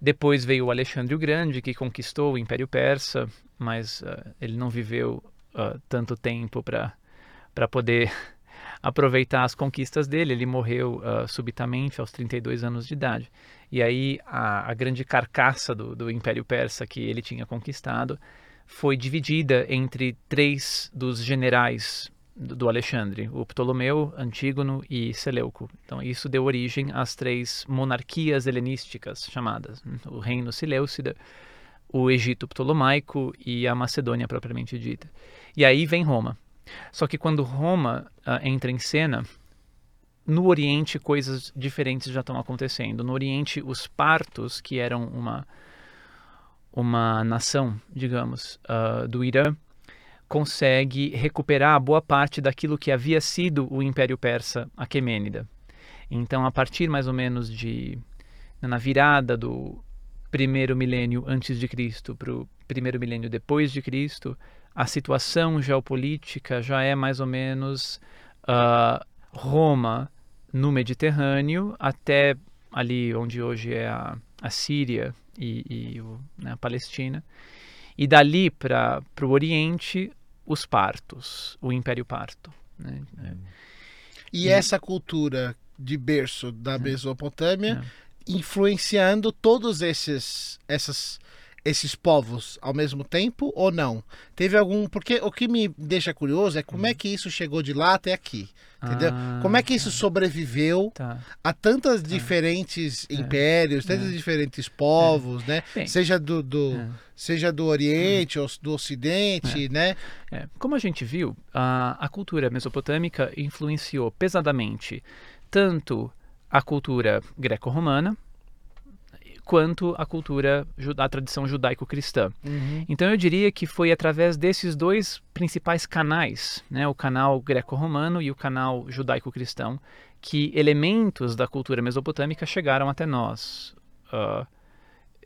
Depois veio Alexandre o Grande, que conquistou o Império Persa, mas uh, ele não viveu uh, tanto tempo para poder [laughs] aproveitar as conquistas dele. Ele morreu uh, subitamente aos 32 anos de idade. E aí a, a grande carcaça do, do Império Persa que ele tinha conquistado foi dividida entre três dos generais do Alexandre, o Ptolomeu, Antígono e Seleuco. Então isso deu origem às três monarquias helenísticas chamadas, né? o Reino Seleucida, o Egito Ptolomaico e a Macedônia propriamente dita. E aí vem Roma. Só que quando Roma uh, entra em cena, no Oriente coisas diferentes já estão acontecendo. No Oriente, os partos, que eram uma uma nação, digamos, uh, do Irã, consegue recuperar boa parte daquilo que havia sido o Império Persa Aquemênida. Então, a partir mais ou menos de na virada do primeiro milênio antes de Cristo para o primeiro milênio depois de Cristo, a situação geopolítica já é mais ou menos uh, Roma no Mediterrâneo até ali onde hoje é a, a Síria e, e o, né, a Palestina. E dali para o Oriente, os partos, o Império Parto. Né? É. E, e, essa cultura de berço da é. Mesopotâmia é. influenciando todos esses essas esses povos ao mesmo tempo ou não? Teve algum. Porque o que me deixa curioso é como é uhum. que isso chegou de lá até aqui. Entendeu? Ah, como é que isso tá. sobreviveu tá. a tantas tá. diferentes é. impérios, tantos é. diferentes povos, é. né? Bem, seja do, do é. seja do Oriente ou do Ocidente, é. né? Como a gente viu, a, a cultura mesopotâmica influenciou pesadamente tanto a cultura greco-romana, quanto a cultura, a tradição judaico-cristã. Uhum. Então eu diria que foi através desses dois principais canais, né, o canal greco-romano e o canal judaico-cristão, que elementos da cultura mesopotâmica chegaram até nós, uh,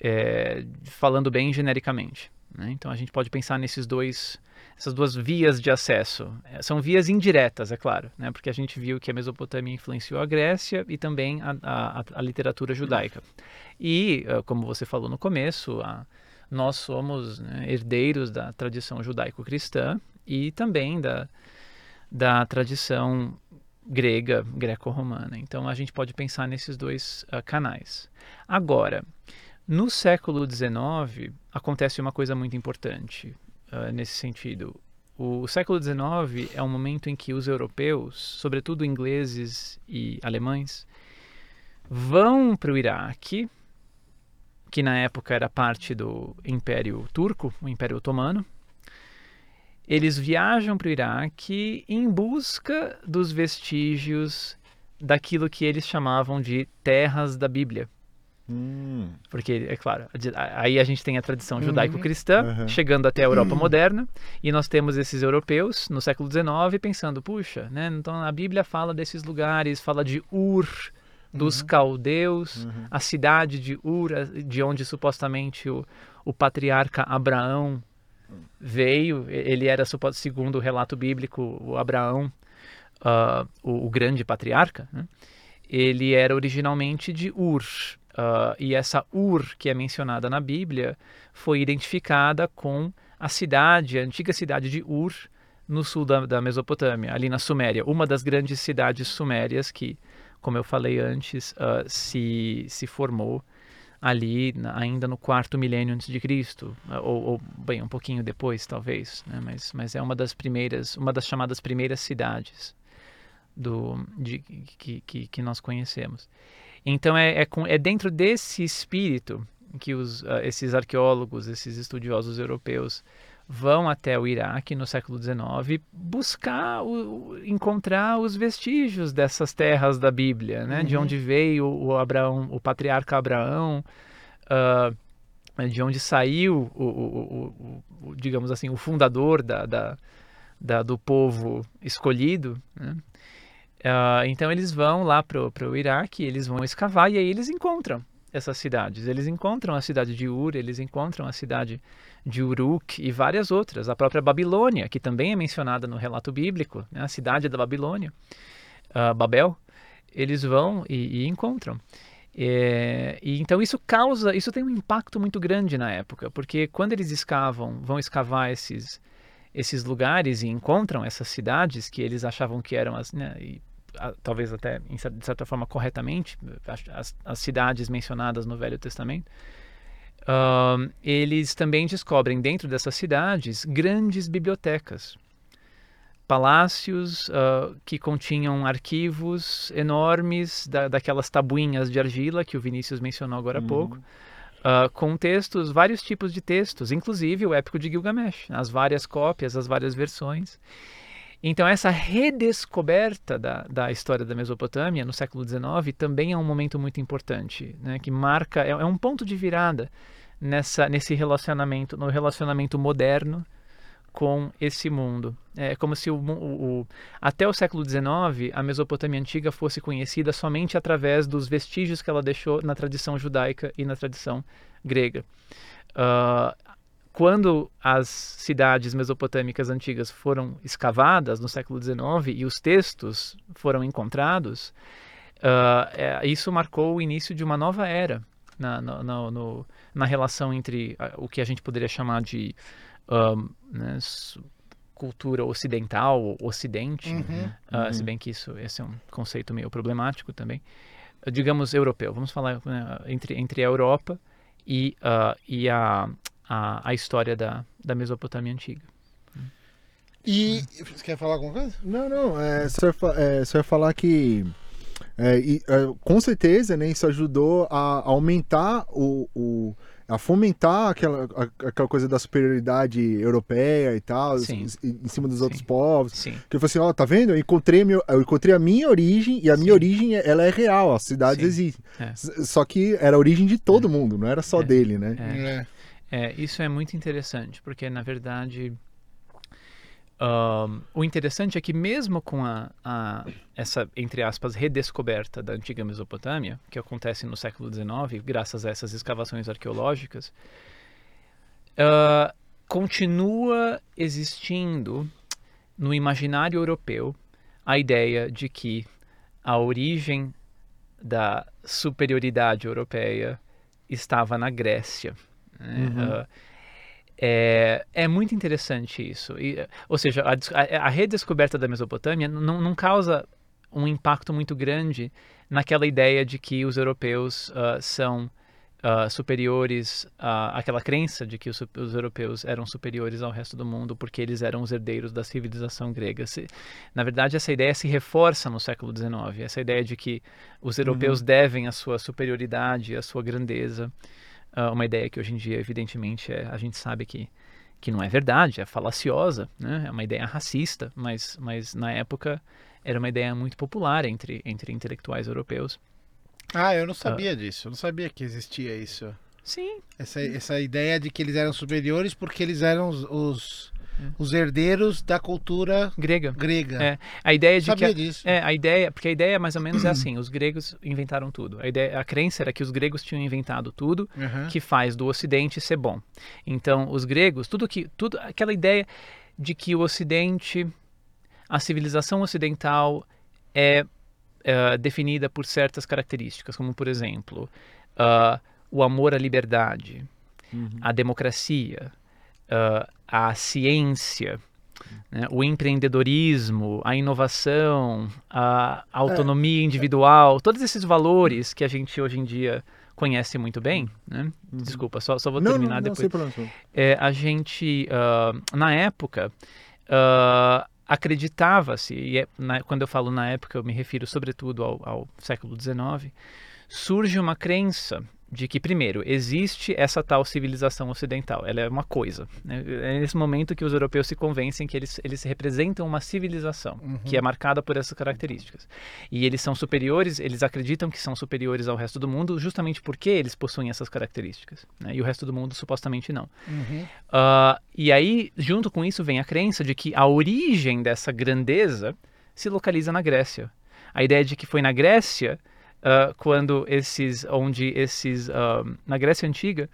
é, falando bem genericamente. Né? Então a gente pode pensar nesses dois, essas duas vias de acesso. É, são vias indiretas, é claro, né? porque a gente viu que a Mesopotâmia influenciou a Grécia e também a, a, a literatura judaica. E, ah, como você falou no começo, a, nós somos né, herdeiros da tradição judaico-cristã e também da, da tradição grega, greco-romana. Então a gente pode pensar nesses dois uh, canais. Agora, no século XIX, acontece uma coisa muito importante uh, nesse sentido. O século XIX é um momento em que os europeus, sobretudo ingleses e alemães, vão para o Iraque, que na época era parte do Império Turco, o Império Otomano. Eles viajam para o Iraque em busca dos vestígios daquilo que eles chamavam de terras da Bíblia. Hum. Porque, é claro, aí a gente tem a tradição uhum. judaico-cristã uhum. chegando até a Europa uhum. moderna, e nós temos esses europeus no século XIX pensando, puxa, né, então a Bíblia fala desses lugares, fala de Ur, dos uhum. caldeus, uhum. a cidade de Ur, de onde supostamente o, o patriarca Abraão veio, ele era, segundo o relato bíblico, o Abraão, uh, o, o, grande patriarca, né? ele era originalmente de Ur, Uh, e essa Ur, que é mencionada na Bíblia, foi identificada com a cidade, a antiga cidade de Ur, no sul da, da Mesopotâmia, ali na Suméria, uma das grandes cidades sumérias que, como eu falei antes, uh, se, se formou ali ainda no quarto milênio antes de Cristo, ou, ou, bem, um pouquinho depois, talvez, né? mas, mas é uma das primeiras, uma das chamadas primeiras cidades do, de, que, que, que nós conhecemos. Então é, é, com, é dentro desse espírito que os, uh, esses arqueólogos, esses estudiosos europeus vão até o Iraque no século XIX buscar o, encontrar os vestígios dessas terras da Bíblia, né? Uhum. De onde veio o Abraão, o patriarca Abraão, uh, de onde saiu o, o, o, digamos assim, o fundador da, da, da do povo escolhido, né? Uh, então eles vão lá pro, pro Iraque, eles vão escavar e aí eles encontram essas cidades. Eles encontram a cidade de Ur, eles encontram a cidade de Uruk e várias outras. A própria Babilônia, que também é mencionada no relato bíblico, né? a cidade da Babilônia, uh, Babel, eles vão e, e encontram. É, e então isso causa, isso tem um impacto muito grande na época, porque quando eles escavam, vão escavar esses esses lugares e encontram essas cidades que eles achavam que eram as, né, talvez até de certa forma corretamente as, as cidades mencionadas no Velho Testamento, uh, eles também descobrem dentro dessas cidades grandes bibliotecas palácios uh, que continham arquivos enormes da, daquelas tabuinhas de argila que o Vinícius mencionou agora há uhum. pouco, uh, com textos, vários tipos de textos, inclusive o Épico de Gilgamesh, as várias cópias, as várias versões. Então, essa redescoberta da, da história da Mesopotâmia no século XIX também é um momento muito importante, né, que marca, é, é um ponto de virada nessa, nesse relacionamento, no relacionamento moderno com esse mundo. É como se o, o, o, até o século XIX a Mesopotâmia antiga fosse conhecida somente através dos vestígios que ela deixou na tradição judaica e na tradição grega. Uh, quando as cidades mesopotâmicas antigas foram escavadas no século XIX e os textos foram encontrados, uh, é, isso marcou o início de uma nova era na, no, no, na relação entre o que a gente poderia chamar de um, né, cultura ocidental, ou ocidente, uhum. Uh, uhum. se bem que isso esse é um conceito meio problemático também, digamos europeu, vamos falar né, entre, entre a Europa e, uh, e a, a, a, história da, da Mesopotâmia antiga. E você quer falar alguma coisa? Não, não, é, só, é, só falar que é, e, é, com certeza né, isso ajudou a aumentar o, o a fomentar aquela, aquela coisa da superioridade europeia e tal, em, em, cima dos Sim. outros povos. Sim. Que eu falei assim, ó, oh, tá vendo? Eu encontrei, meu, eu encontrei a minha origem e a Sim. minha origem ela é real, as cidades existem. É. Só que era a origem de todo é. mundo, não era só é. dele, né? É. é. É. isso é muito interessante, porque na verdade um, o interessante é que mesmo com a, a, essa, entre aspas, redescoberta da antiga Mesopotâmia, que acontece no século XIX, graças a essas escavações arqueológicas, uh, continua existindo no imaginário europeu a ideia de que a origem da superioridade europeia estava na Grécia. Né? Uhum. Uh, é, é muito interessante isso. E, ou seja, a, a redescoberta da Mesopotâmia não, não causa um impacto muito grande naquela ideia de que os europeus uh, são uh, superiores àquela crença de que os, os, europeus eram superiores ao resto do mundo porque eles eram os herdeiros da civilização grega. Se, na verdade, essa ideia se reforça no século XIX. Essa ideia de que os europeus uhum. devem a sua superioridade, a sua grandeza uh, uma ideia que hoje em dia, evidentemente, é, a gente sabe que, que não é verdade, é falaciosa, né? é uma ideia racista, mas, mas na época era uma ideia muito popular entre, entre intelectuais europeus. Ah, eu não sabia uh, disso, eu não sabia que existia isso. Sim. Essa, essa ideia de que eles eram superiores porque eles eram os, os. Os herdeiros da cultura grega. grega. É. A ideia de Sabia que disso. É, a ideia, porque a ideia mais ou menos é assim, os gregos inventaram tudo. A ideia, a crença era que os gregos tinham inventado tudo uhum. que faz do ocidente ser bom. Então, os gregos, tudo que tudo aquela ideia de que o ocidente a civilização ocidental é uh, definida por certas características, como por exemplo, uh, o amor à liberdade, uhum. a democracia, uh, a ciência, né, o empreendedorismo, a inovação, a autonomia é, individual, todos esses valores que a gente hoje em dia conhece muito bem, né? Uhum. Desculpa, só, só vou não, terminar não, não, depois. É, a gente, uh, na época, uh, acreditava-se, e é, na, quando eu falo na época, eu me refiro sobretudo ao, ao século XIX, surge uma crença de que, primeiro, existe essa tal civilização ocidental, ela é uma coisa. Né? É nesse momento que os europeus se convencem que eles, eles representam uma civilização uhum. que é marcada por essas características. E eles são superiores, eles acreditam que são superiores ao resto do mundo justamente porque eles possuem essas características. Né? E o resto do mundo supostamente não. Uhum. Uh, e aí, junto com isso, vem a crença de que a origem dessa grandeza se localiza na Grécia. A ideia de que foi na Grécia uh, quando esses, onde esses, uh, na Grécia Antiga,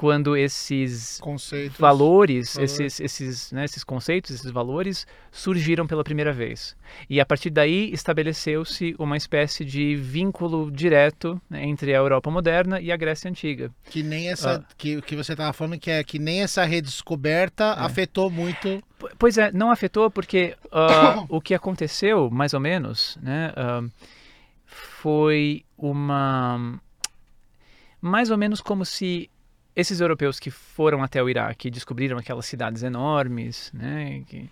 quando esses Conceitos. valores, valores. esses, esses, né, esses conceitos, esses valores surgiram pela primeira vez. E a partir daí estabeleceu-se uma espécie de vínculo direto né, entre a Europa moderna e a Grécia Antiga. Que nem essa. Ah. Que, que você estava falando que é que nem essa redescoberta É. afetou muito. Pois é, não afetou porque ah, [coughs] o que aconteceu, mais ou menos, né, ah, foi uma. Mais ou menos como se esses europeus que foram até o Iraque descobriram aquelas cidades enormes, né, que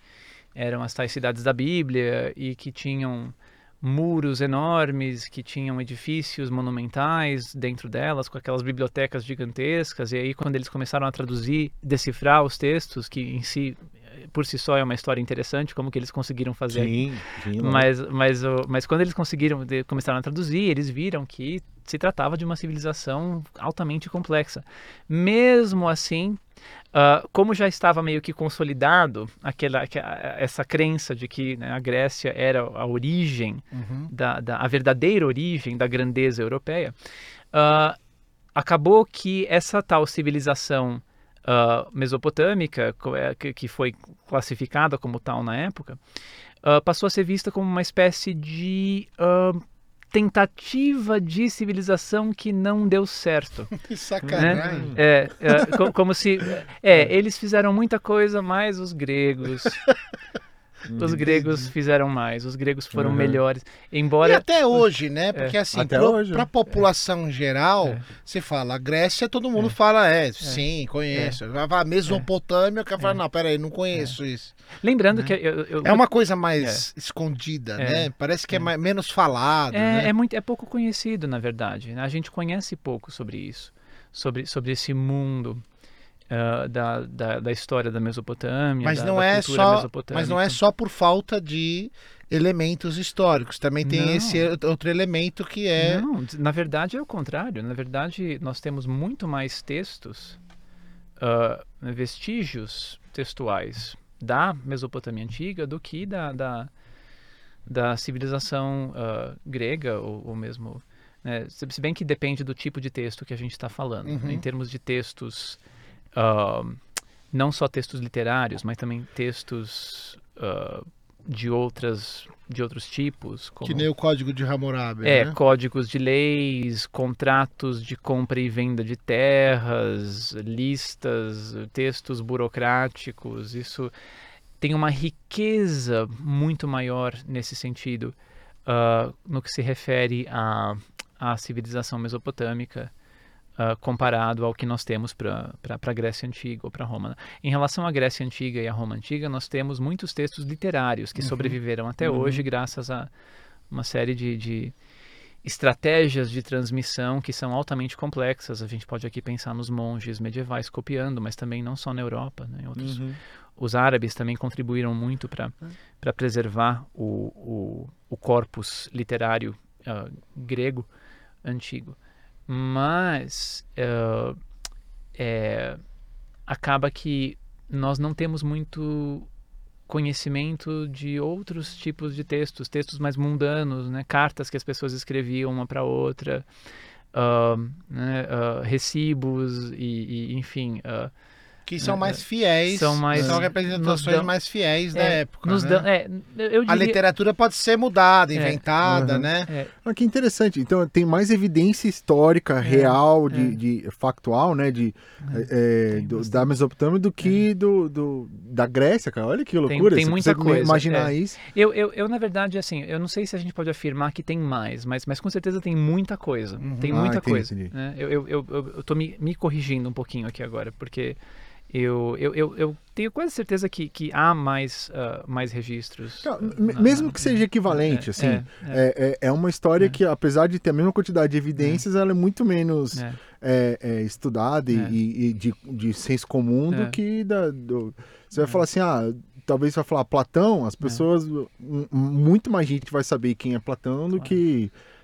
eram as tais cidades da Bíblia e que tinham muros enormes, que tinham edifícios monumentais dentro delas, com aquelas bibliotecas gigantescas, e aí quando eles começaram a traduzir, decifrar os textos, que em si, por si só, é uma história interessante, como que eles conseguiram fazer Sim, sim. mas, mas, mas quando eles conseguiram, começaram a traduzir, eles viram que se tratava de uma civilização altamente complexa. Mesmo assim, ah, como já estava meio que consolidado aquela, essa crença de que né, a Grécia era a origem, Uhum. da, da- a verdadeira origem da grandeza europeia, ah, acabou que essa tal civilização ah, mesopotâmica, é, que, foi classificada como tal na época, ah, passou a ser vista como uma espécie de ah, tentativa de civilização que não deu certo. [laughs] Que sacanagem. É, é, co- como se. É, eles fizeram muita coisa, mas os gregos. [laughs] Os gregos fizeram mais, os gregos foram Uhum. melhores. E Embora. até hoje, né? Porque assim, Até pro, hoje, pra é. população geral, É. você fala, a Grécia, todo mundo fala, é, sim, conheço. Vai falar Mesopotâmia, o cara fala, não, peraí, não conheço isso. Lembrando que. Eu, eu- É uma coisa mais escondida, É. né? Parece que é, mais- menos falado, É, né? é muito, é pouco conhecido, na verdade. né? A gente conhece pouco sobre isso, sobre, sobre esse mundo ah, da, da, da história da Mesopotâmia. Mas da, não da é só, mas não é só por falta de elementos históricos. Também tem Não. esse outro elemento que é Não, na verdade é o contrário. Na verdade, nós temos muito mais textos, ah, vestígios textuais da Mesopotâmia antiga do que da, da, da civilização ah, grega ou, ou mesmo. né, se se bem que depende do tipo de texto que a gente está falando. Uhum. né, Em termos de textos, ah, não só textos literários, mas também textos ah, de outras de outros tipos, como que nem o código de Hammurabi, é, né? códigos de leis, contratos de compra e venda de terras, listas, textos burocráticos. Isso tem uma riqueza muito maior nesse sentido ah, no que se refere à, à civilização mesopotâmica. Ah, comparado ao que nós temos para a Grécia Antiga ou para Roma. Em relação à Grécia Antiga e à Roma Antiga, nós temos muitos textos literários que Uhum. sobreviveram até Uhum. hoje graças a uma série de, de estratégias de transmissão que são altamente complexas. A gente pode aqui pensar nos monges medievais copiando, mas também não só na Europa, né? em outros Uhum. os árabes também contribuíram muito para para preservar o, o, o corpus literário ah, grego antigo. Mas ah, é, acaba que nós não temos muito conhecimento de outros tipos de textos, textos mais mundanos, né? cartas que as pessoas escreviam uma para outra, ah, né? ah, recibos e, e, enfim, ah, Que são É, mais fiéis, são mais- são representações dão- mais fiéis da é, época. nos né? dão- é, eu A diria, literatura pode ser mudada, É. inventada, Uhum. né? é, Ah, que interessante. Então tem mais evidência histórica, real, de, é. de- factual, né? De, é, tem do- da Mesopotâmia do que do, do- da Grécia, cara. Olha que loucura. tem Você muita coisa, imaginar é. isso. Eu, eu, eu, na verdade, assim, eu não sei se a gente pode afirmar que tem mais, mas, mas com certeza tem muita coisa. Uhum. Tem Ah, muita entendi, coisa. entendi. né? Eu, eu, eu, eu, eu tô me, me corrigindo um pouquinho aqui agora, porque eu, eu, eu, eu tenho quase certeza que, que há mais, ah, mais registros. Não, ah, na- mesmo na- que seja equivalente, é, assim, é, é, É, é, é uma história É. que, apesar de ter a mesma quantidade de evidências, ela é muito menos é. é, é, estudada e- É. e, e de, de senso comum É. do que da. do- Você vai É. falar assim, ah, talvez você vai falar Platão, as pessoas. Muito mais gente vai saber quem é Platão do Claro.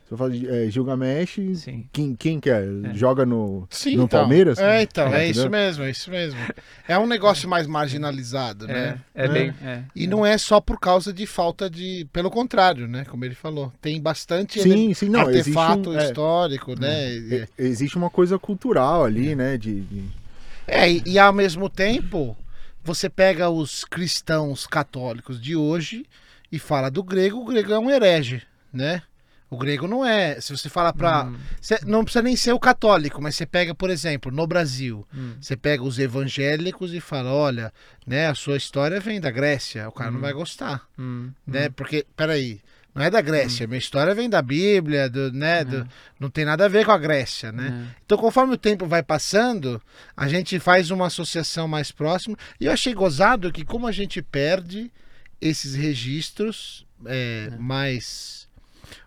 Você fala de é, Gilgamesh, Sim. quem, quem que é? É. Joga no, Sim, no então. Palmeiras? É, então, é, É, isso mesmo, é isso mesmo. É um negócio mais marginalizado, É, né? é Né? bem. é, E é. não é só por causa de falta de. Pelo contrário, né? Como ele falou. Tem bastante Sim, sim, não. existe artefato um- é, histórico, né? e- existe uma coisa cultural ali, né? De, de- É, e, e ao mesmo tempo, você pega os cristãos católicos de hoje e fala do grego, o grego é um herege, né? O grego não é. Se você fala pra. Hum, não precisa nem ser o católico, mas você pega, por exemplo, no Brasil, hum, você pega os evangélicos e fala: olha, né, a sua história vem da Grécia, o cara não Hum. vai gostar, hum, né? Porque, peraí. Não é da Grécia, minha história vem da Bíblia, do, né? do- É. não tem nada a ver com a Grécia, né? é. Então, conforme o tempo vai passando, a gente faz uma associação mais próxima. E eu achei gozado que, como a gente perde esses registros é, mais.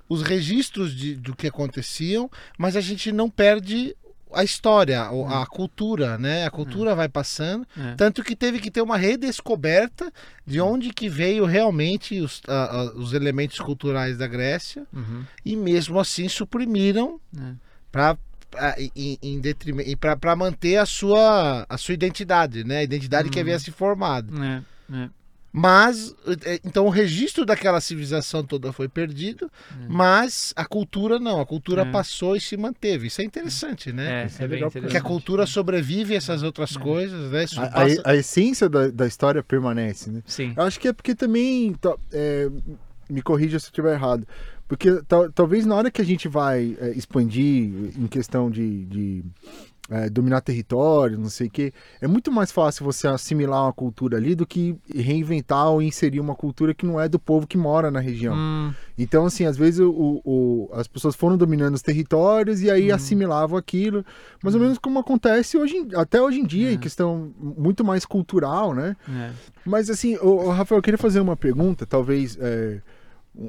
Os registros de, do que aconteciam, mas a gente não perde a história, a cultura, né? A cultura vai passando. É. Tanto que teve que ter uma redescoberta de onde que veio realmente os, a- a- os elementos culturais da Grécia. Uhum, E mesmo assim suprimiram é. para em, em detrimento para manter a sua a sua identidade, né? A identidade que Uhum. havia se formado. É, é. Mas eh, então o registro daquela civilização toda foi perdido, mas a cultura não, a cultura É. passou e se manteve. Isso é interessante, né? É, Isso é é legal porque a cultura sobrevive a essas outras É. coisas, né? A, passa- a- a essência da, da história permanece, né? Sim. Eu acho que é porque também. tá, é, me corrija se eu estiver errado. Porque tal- talvez na hora que a gente vai é, expandir em questão de, de, é, dominar território, não sei o quê, é muito mais fácil você assimilar uma cultura ali do que reinventar ou inserir uma cultura que não é do povo que mora na região. Hum, Então, assim, às vezes o, o- as pessoas foram dominando os territórios e aí Uhum. assimilavam aquilo, mais ou menos como acontece hoje, até hoje em dia, É. em questão muito mais cultural, né? é. Mas assim, o, Rafael, eu queria fazer uma pergunta, talvez é,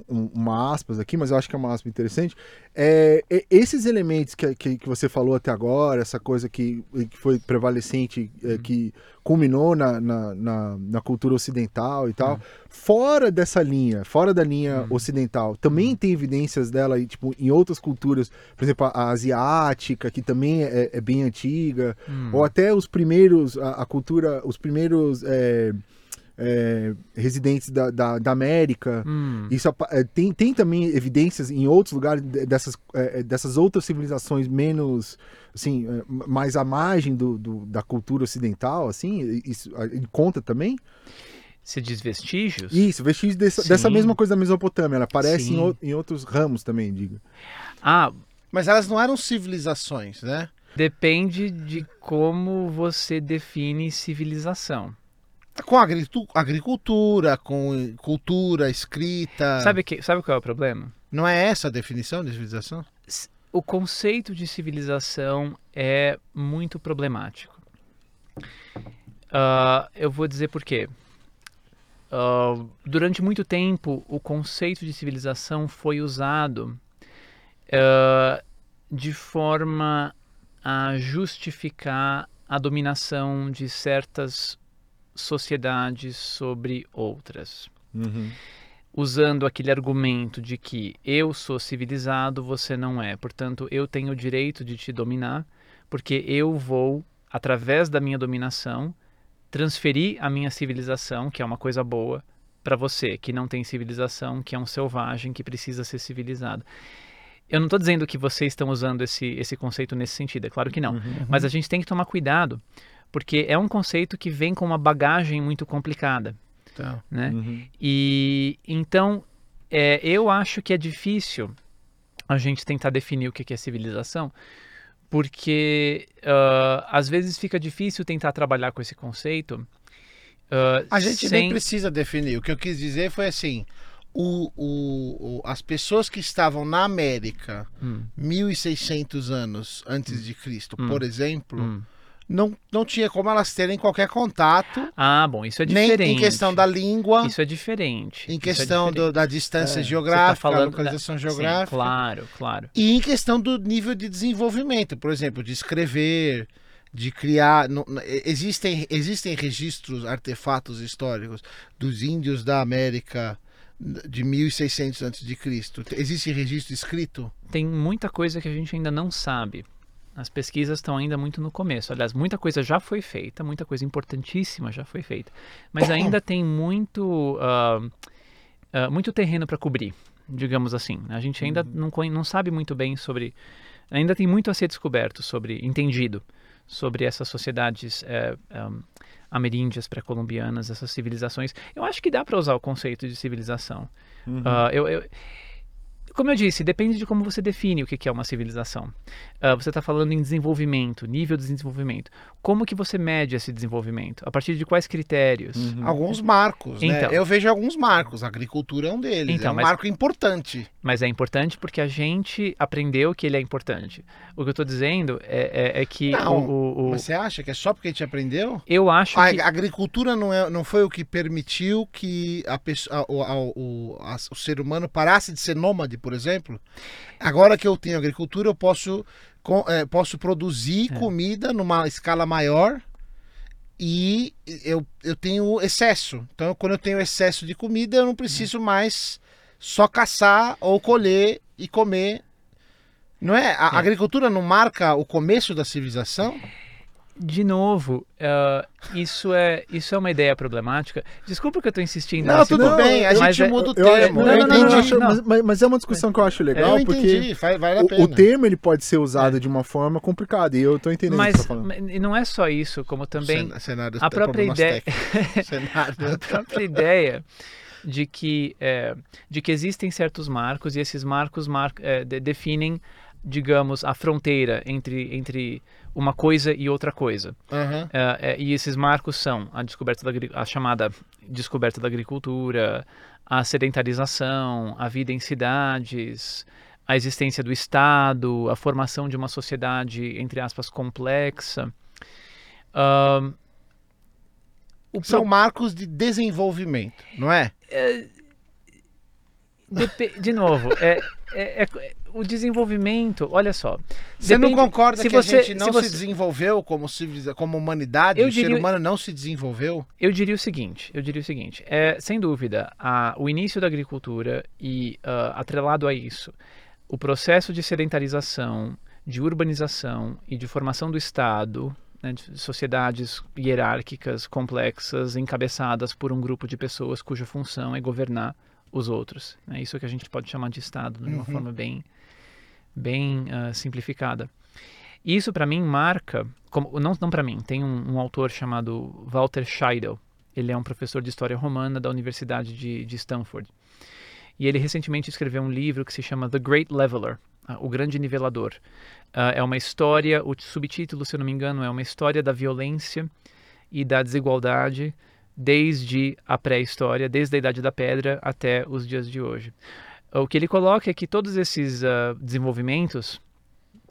uma aspas aqui, mas eu acho que é uma aspa interessante. É, esses elementos que, que, que você falou até agora, essa coisa que, que foi prevalecente, é, que culminou na, na, na, na cultura ocidental e tal, fora dessa linha, fora da linha ocidental, também tem evidências dela aí, tipo, em outras culturas, por exemplo, a, asiática, que também é, é bem antiga, Hum. ou até os primeiros, a, a cultura, os primeiros é, é, residentes da, da, da América. Hum. Isso é, tem, tem também evidências em outros lugares de- dessas, é, dessas outras civilizações menos, assim, é, mais à margem do, do- da cultura ocidental, assim, isso conta também? Se diz vestígios? Isso, vestígios dessa, Sim. dessa mesma coisa da Mesopotâmia, ela aparece em, o- em outros ramos também, diga. Ah, Mas elas não eram civilizações, né? depende de como você define civilização. Com agricultura, com cultura, escrita. Sabe, que, sabe qual é o problema? Não é essa a definição de civilização? O conceito de civilização é muito problemático. Ah, eu vou dizer por quê. Ah, durante muito tempo, o conceito de civilização foi usado ah, de forma a justificar a dominação de certas sociedades sobre outras usando aquele argumento de que eu sou civilizado, você não é. Portanto, eu tenho o direito de te dominar, porque eu vou, através da minha dominação, transferir a minha civilização, que é uma coisa boa, para você, que não tem civilização, que é um selvagem, que precisa ser civilizado. Eu não estou dizendo que vocês estão usando esse, esse conceito nesse sentido, é claro que não. Mas a gente tem que tomar cuidado, porque é um conceito que vem com uma bagagem muito complicada Então, né? Uhum. E então é, eu acho que é difícil a gente tentar definir o que é civilização, porque ah, às vezes fica difícil tentar trabalhar com esse conceito. ah, a gente sem... nem precisa definir. O que eu quis dizer foi assim: o, o, o- as pessoas que estavam na América Hum, 1600 anos antes de Cristo, Hum. por exemplo, hum. Não, não tinha como elas terem qualquer contato, Ah, bom, isso é nem diferente. em questão da língua, Isso é diferente. em é questão do- diferente. da distância É, tá geográfica, da falando localização Sim, geográfica. claro, claro. E em questão do nível de desenvolvimento, por exemplo, de escrever, de criar. não- existem, existem registros, artefatos históricos dos índios da América de 1600 antes de Cristo? Existe registro escrito? Tem muita coisa que a gente ainda não sabe. As pesquisas estão ainda muito no começo. Aliás, muita coisa já foi feita, muita coisa importantíssima já foi feita. Mas ainda tem muito, uh, uh, muito terreno para cobrir, digamos assim. A gente ainda não, não sabe muito bem sobre. Ainda tem muito a ser descoberto sobre, entendido, sobre essas sociedades é, um, ameríndias pré-colombianas, essas civilizações. Eu acho que dá para usar o conceito de civilização. Uhum. Uh, eu, eu, como eu disse, depende de como você define o que é uma civilização. Uh, você está falando em desenvolvimento, nível de desenvolvimento. Como que você mede esse desenvolvimento? A partir de quais critérios? Uhum. Alguns marcos, né? Então. Eu vejo alguns marcos. A agricultura é um deles. Então, é um mas- marco importante. Mas é importante porque a gente aprendeu que ele é importante. O que eu estou dizendo é, é- é que Não, o, o- o- Mas você acha que é só porque a gente aprendeu? eu acho A que a agricultura não, é, não foi o que permitiu que a pessoa, a- o, a- o, a- o ser humano parasse de ser nômade, por exemplo? Agora que eu tenho agricultura, eu posso, com- é, posso produzir É. comida numa escala maior e eu, eu tenho excesso. Então, quando eu tenho excesso de comida, eu não preciso mais só caçar ou colher e comer. Não é? A É. agricultura não marca o começo da civilização? De novo, ah, isso, é, isso é uma ideia problemática. Desculpa que eu estou insistindo. Não, nesse tudo ponto, bem, a mas gente é- muda o Eu, eu, termo. não, eu não, não, entendi. não, não. mas, mas- mas é uma discussão que eu acho legal, eu porque entendi, vai- vale a pena. o, o termo ele pode ser usado de uma forma complicada, e eu tô entendendo o que Mas você tá falando. mas não é só isso, como também Cen- cenários- a própria ideia- [laughs] a própria ideia de que, é, de que existem certos marcos e esses marcos mar, é, de- definem, digamos, a fronteira entre, entre uma coisa e outra coisa. É, é, e esses marcos são a descoberta da a chamada descoberta da agricultura, a sedentarização, a vida em cidades, a existência do Estado, a formação de uma sociedade entre aspas complexa. O São pro- marcos de desenvolvimento, não é? depe- de novo, é, é- é- o desenvolvimento, olha só. Você não depende- concorda se que você- a gente não se, se você- desenvolveu como, civiliza- como humanidade? Eu o ser diria- humano não se desenvolveu? Eu diria o seguinte, eu diria o seguinte, é, sem dúvida, a- o início da agricultura e ah, atrelado a isso, o processo de sedentarização, de urbanização e de formação do Estado, né, de sociedades hierárquicas complexas, encabeçadas por um grupo de pessoas cuja função é governar os outros. É isso que a gente pode chamar de Estado, de uma Uhum. forma bem, bem ah, simplificada. Isso para mim marca, como, não, não para mim, tem um, um autor chamado Walter Scheidel. Ele é um professor de história romana da Universidade de, de Stanford. E ele recentemente escreveu um livro que se chama The Great Leveler, ah, o Grande Nivelador. Ah, é uma história, o subtítulo, se eu não me engano, é uma história da violência e da desigualdade desde a pré-história, desde a Idade da Pedra até os dias de hoje. O que ele coloca é que todos esses ah, desenvolvimentos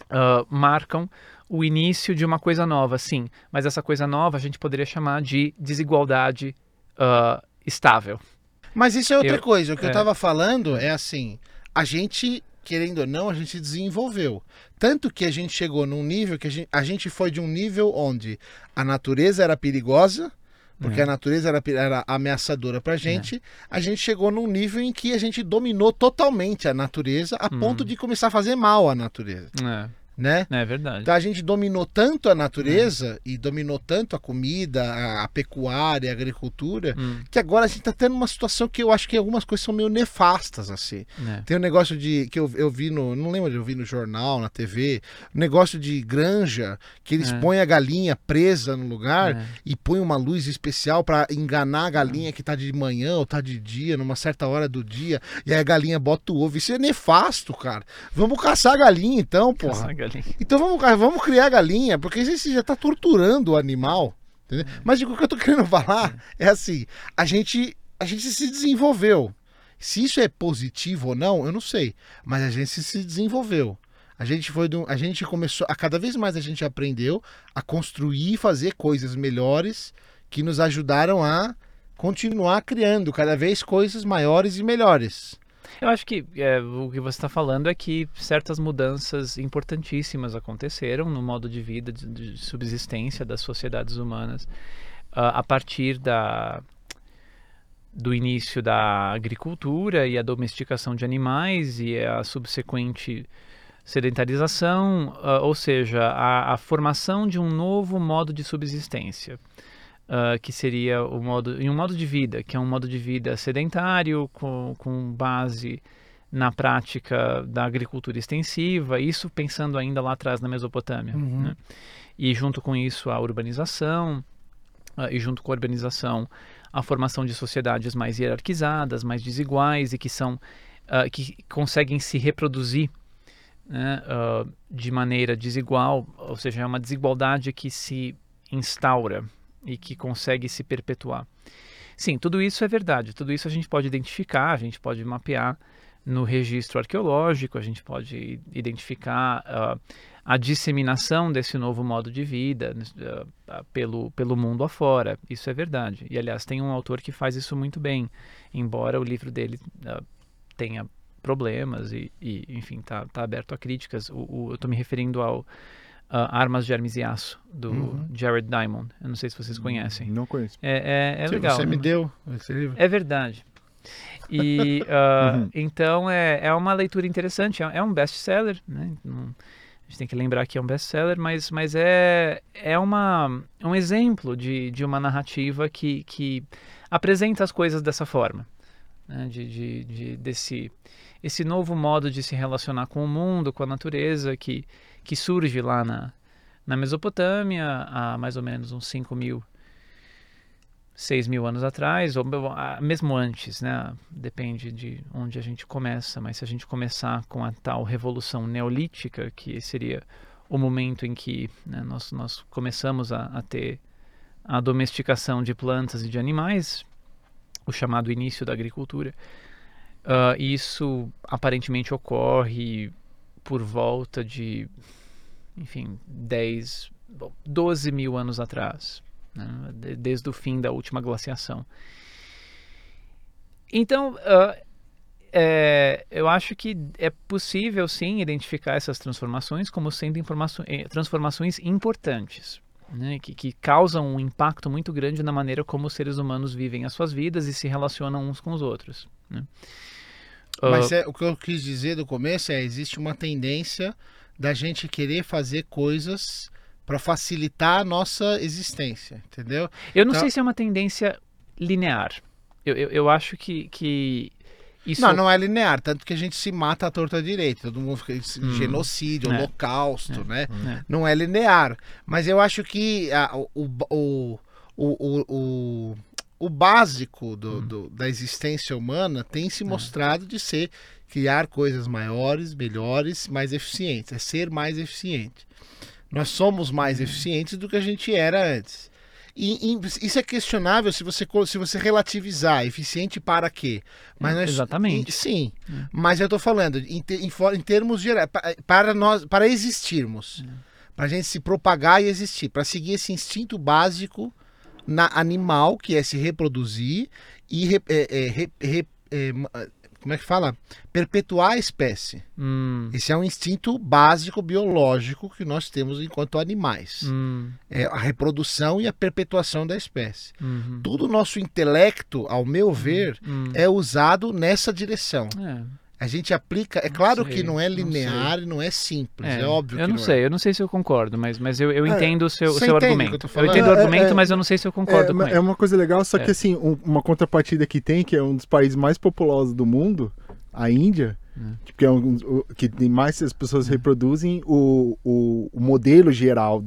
ah, marcam o início de uma coisa nova, sim, mas essa coisa nova a gente poderia chamar de desigualdade ah, estável. Mas isso é outra Eu- coisa. O que eu é. estava falando é assim: a gente, querendo ou não, a gente desenvolveu. Tanto que a gente chegou num nível que a gente, a gente foi de um nível onde a natureza era perigosa, porque É. a natureza era, era ameaçadora pra gente. A gente chegou num nível em que a gente dominou totalmente a natureza a Uhum. ponto de começar a fazer mal à natureza, É, né? é verdade. Então a gente dominou tanto a natureza e dominou tanto a comida, a, a pecuária, a agricultura, Hum, que agora a gente tá tendo uma situação que eu acho que algumas coisas são meio nefastas, assim. é. Tem um negócio de que eu, eu vi no. Não lembro de eu vi no jornal, na TV, um negócio de granja, que eles É. põem a galinha presa no lugar É. e põem uma luz especial para enganar a galinha que tá de manhã ou tá de dia, numa certa hora do dia, e aí a galinha bota o ovo. Isso é nefasto, cara. Vamos caçar a galinha então, porra. Essa galinha. Então vamos, ca- vamos criar galinha, porque você já tá torturando o animal. entendeu? Mas o que eu tô querendo [laughs] falar é assim: a gente, a gente se desenvolveu. Se isso é positivo ou não, eu não sei. Mas a gente se desenvolveu. A gente foi de um- a gente começou a cada vez mais a gente aprendeu a construir e fazer coisas melhores que nos ajudaram a continuar criando cada vez coisas maiores e melhores. Eu acho que é, o que você está falando é que certas mudanças importantíssimas aconteceram no modo de vida, de, de subsistência das sociedades humanas ah, a partir da, do início da agricultura e a domesticação de animais e a subsequente sedentarização, uh, ou seja, a, a, formação de um novo modo de subsistência, uh, que seria o modo, em um modo de vida, que é um modo de vida sedentário, com, com base na prática da agricultura extensiva, isso pensando ainda lá atrás na Mesopotâmia. Uhum. Né? E junto com isso a urbanização, uh, e junto com a urbanização a formação de sociedades mais hierarquizadas, mais desiguais e que são uh, que conseguem se reproduzir né, de maneira desigual, ou seja, é uma desigualdade que se instaura e que consegue se perpetuar. Sim, tudo isso é verdade, tudo isso a gente pode identificar, a gente pode mapear no registro arqueológico, a gente pode identificar uh, a disseminação desse novo modo de vida uh, pelo, pelo mundo afora. Isso é verdade. E, aliás, tem um autor que faz isso muito bem, embora o livro dele uh, tenha problemas e, e enfim, está tá aberto a críticas. O, o eu estou me referindo ao Armas de Hermes e Aço, do uhum. Jared Diamond. Eu não sei se vocês conhecem. Não conheço. É, é, é legal. Você me deu esse livro. É verdade. E uh, [laughs] uhum. então é, é uma leitura interessante, é, é um best-seller, né? a gente tem que lembrar que é um best-seller, mas, mas é, é uma, um exemplo de, de uma narrativa que, que apresenta as coisas dessa forma, né? de, de, de, desse esse novo modo de se relacionar com o mundo, com a natureza, que, que surge lá na, na Mesopotâmia há mais ou menos uns 5 mil 6 mil anos atrás, ou mesmo antes, né? Depende de onde a gente começa, mas se a gente começar com a tal revolução neolítica, que seria o momento em que né, nós, nós começamos a, a, ter a domesticação de plantas e de animais, o chamado início da agricultura, uh, isso aparentemente ocorre por volta de, enfim, 10, 12 mil anos atrás né, desde o fim da última glaciação. Então, uh, é, eu acho que é possível sim identificar essas transformações como sendo eh, transformações importantes, né, que, que, causam um impacto muito grande na maneira como os seres humanos vivem as suas vidas e se relacionam uns com os outros. Né. Mas uh, é, o que eu quis dizer do começo é existe uma tendência da gente querer fazer coisas para facilitar a nossa existência, entendeu? Eu não então... sei se é uma tendência linear. Eu, eu, eu acho que, que isso... Não, não é linear, tanto que a gente se mata à torta direita, todo mundo fica hum. genocídio, é. holocausto, é. né? É. Não é linear. Mas eu acho que a, o, o, o, o, o básico do, hum. do, da existência humana tem se é. mostrado de ser criar coisas maiores, melhores, mais eficientes, é ser mais eficiente. Nós somos mais eficientes do que a gente era antes. E, e, isso é questionável se você, se você relativizar. Eficiente para quê? Mas nós, Exatamente. Sim. É. Mas eu estou falando em, em, em, termos gerais, para, nós, para existirmos. É. Para a gente se propagar e existir. Para seguir esse instinto básico na animal, que é se reproduzir e re, é, é, é como é que fala? Perpetuar a espécie. Hum. Esse é um instinto básico biológico que nós temos enquanto animais. Hum. É a reprodução e a perpetuação da espécie. Uhum. Todo o nosso intelecto, ao meu ver, hum. é usado nessa direção. É. A gente aplica, é claro sei, que não é linear, não, não é simples, é, é óbvio eu não, não sei, é. eu não sei se eu concordo, mas, mas eu, eu é, entendo o seu, o seu argumento. Eu, eu, entendo o é, argumento, é, mas eu não sei se eu concordo com ele. É uma coisa legal, só que assim, um, uma contrapartida que tem, que é um dos países mais populosos do mundo, a Índia, que é um, que tem mais as pessoas reproduzem o, o, o modelo geral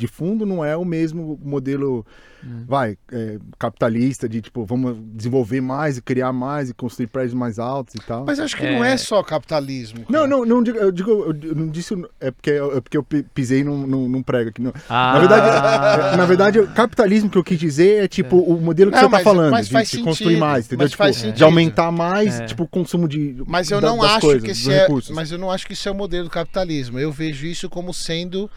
de fundo não é o mesmo modelo Hum. vai, é, capitalista, de tipo, vamos desenvolver mais e criar mais e construir prédios mais altos e tal. Mas acho que é... não é só capitalismo. Cara. Não, não, não digo, eu digo, eu não disse, é porque, é porque eu pisei num, num, num prego aqui. Ah. Na verdade, [laughs] na verdade, o capitalismo que eu quis dizer é tipo é. o modelo que não, você tá mas, tá falando, mas de, de construir mais, entendeu? Tipo, de aumentar mais, é. tipo, o consumo de Mas eu da, não acho coisas, que esse é, mas eu não acho que isso é o modelo do capitalismo. Eu vejo isso como sendo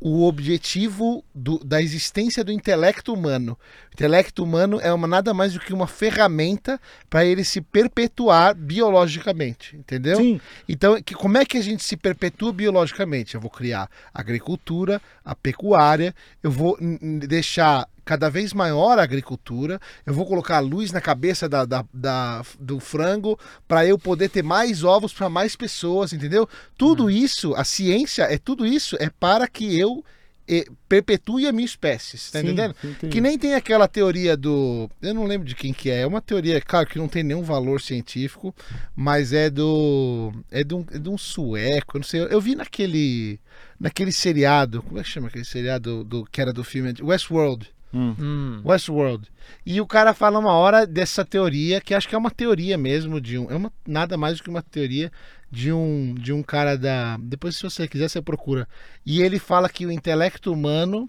o objetivo do, da existência do intelecto humano. O intelecto humano é uma, nada mais do que uma ferramenta para ele se perpetuar biologicamente, entendeu? Sim. Então, que, como é que a gente se perpetua biologicamente? Eu vou criar a agricultura, a pecuária, eu vou deixar cada vez maior a agricultura, eu vou colocar a luz na cabeça da, da- da- do frango para eu poder ter mais ovos para mais pessoas, entendeu? Tudo isso, a ciência é tudo isso, é para que eu eh, perpetue a minha espécie, tá Sim, entendendo? entendi. Que nem tem aquela teoria do. Eu não lembro de quem que é. É uma teoria, claro, que não tem nenhum valor científico, mas é do. É de um, é de um sueco, eu não sei. Eu vi naquele. Naquele seriado. Como é que chama aquele seriado do, que era do filme? Westworld. Hum. Hum. Westworld. E o cara fala uma hora dessa teoria, que acho que é uma teoria mesmo, de um. É uma, nada mais do que uma teoria de um, de um cara da. Depois, se você quiser, você procura. E ele fala que o intelecto humano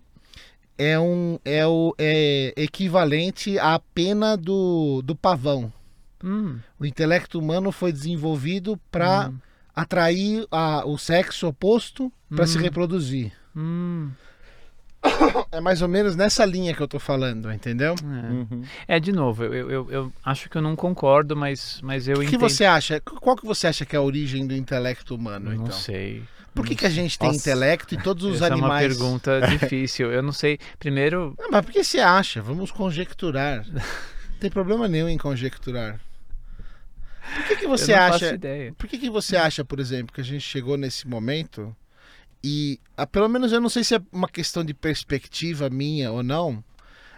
é um é o é equivalente à pena do, do pavão. Hum. O intelecto humano foi desenvolvido para Hum. atrair a- o sexo oposto para se Hum. reproduzir. [coughs] É mais ou menos nessa linha que eu tô falando, entendeu? É. Uhum. É, de novo, eu, eu, eu- acho que eu não concordo, mas, mas eu O que entendo. você acha? Qual que você acha que é a origem do intelecto humano, Não então? sei. Por que, que a gente tem Nossa. intelecto e todos os Essa é uma animais... pergunta [laughs] difícil. Eu não sei. Primeiro, Ah, mas por que você acha? Vamos conjecturar. Não [laughs] tem problema nenhum em conjecturar. Por que, que você eu não faço acha... ideia. Por que, que você acha, por exemplo, que a gente chegou nesse momento e, ah, pelo menos eu não sei se é uma questão de perspectiva minha ou não,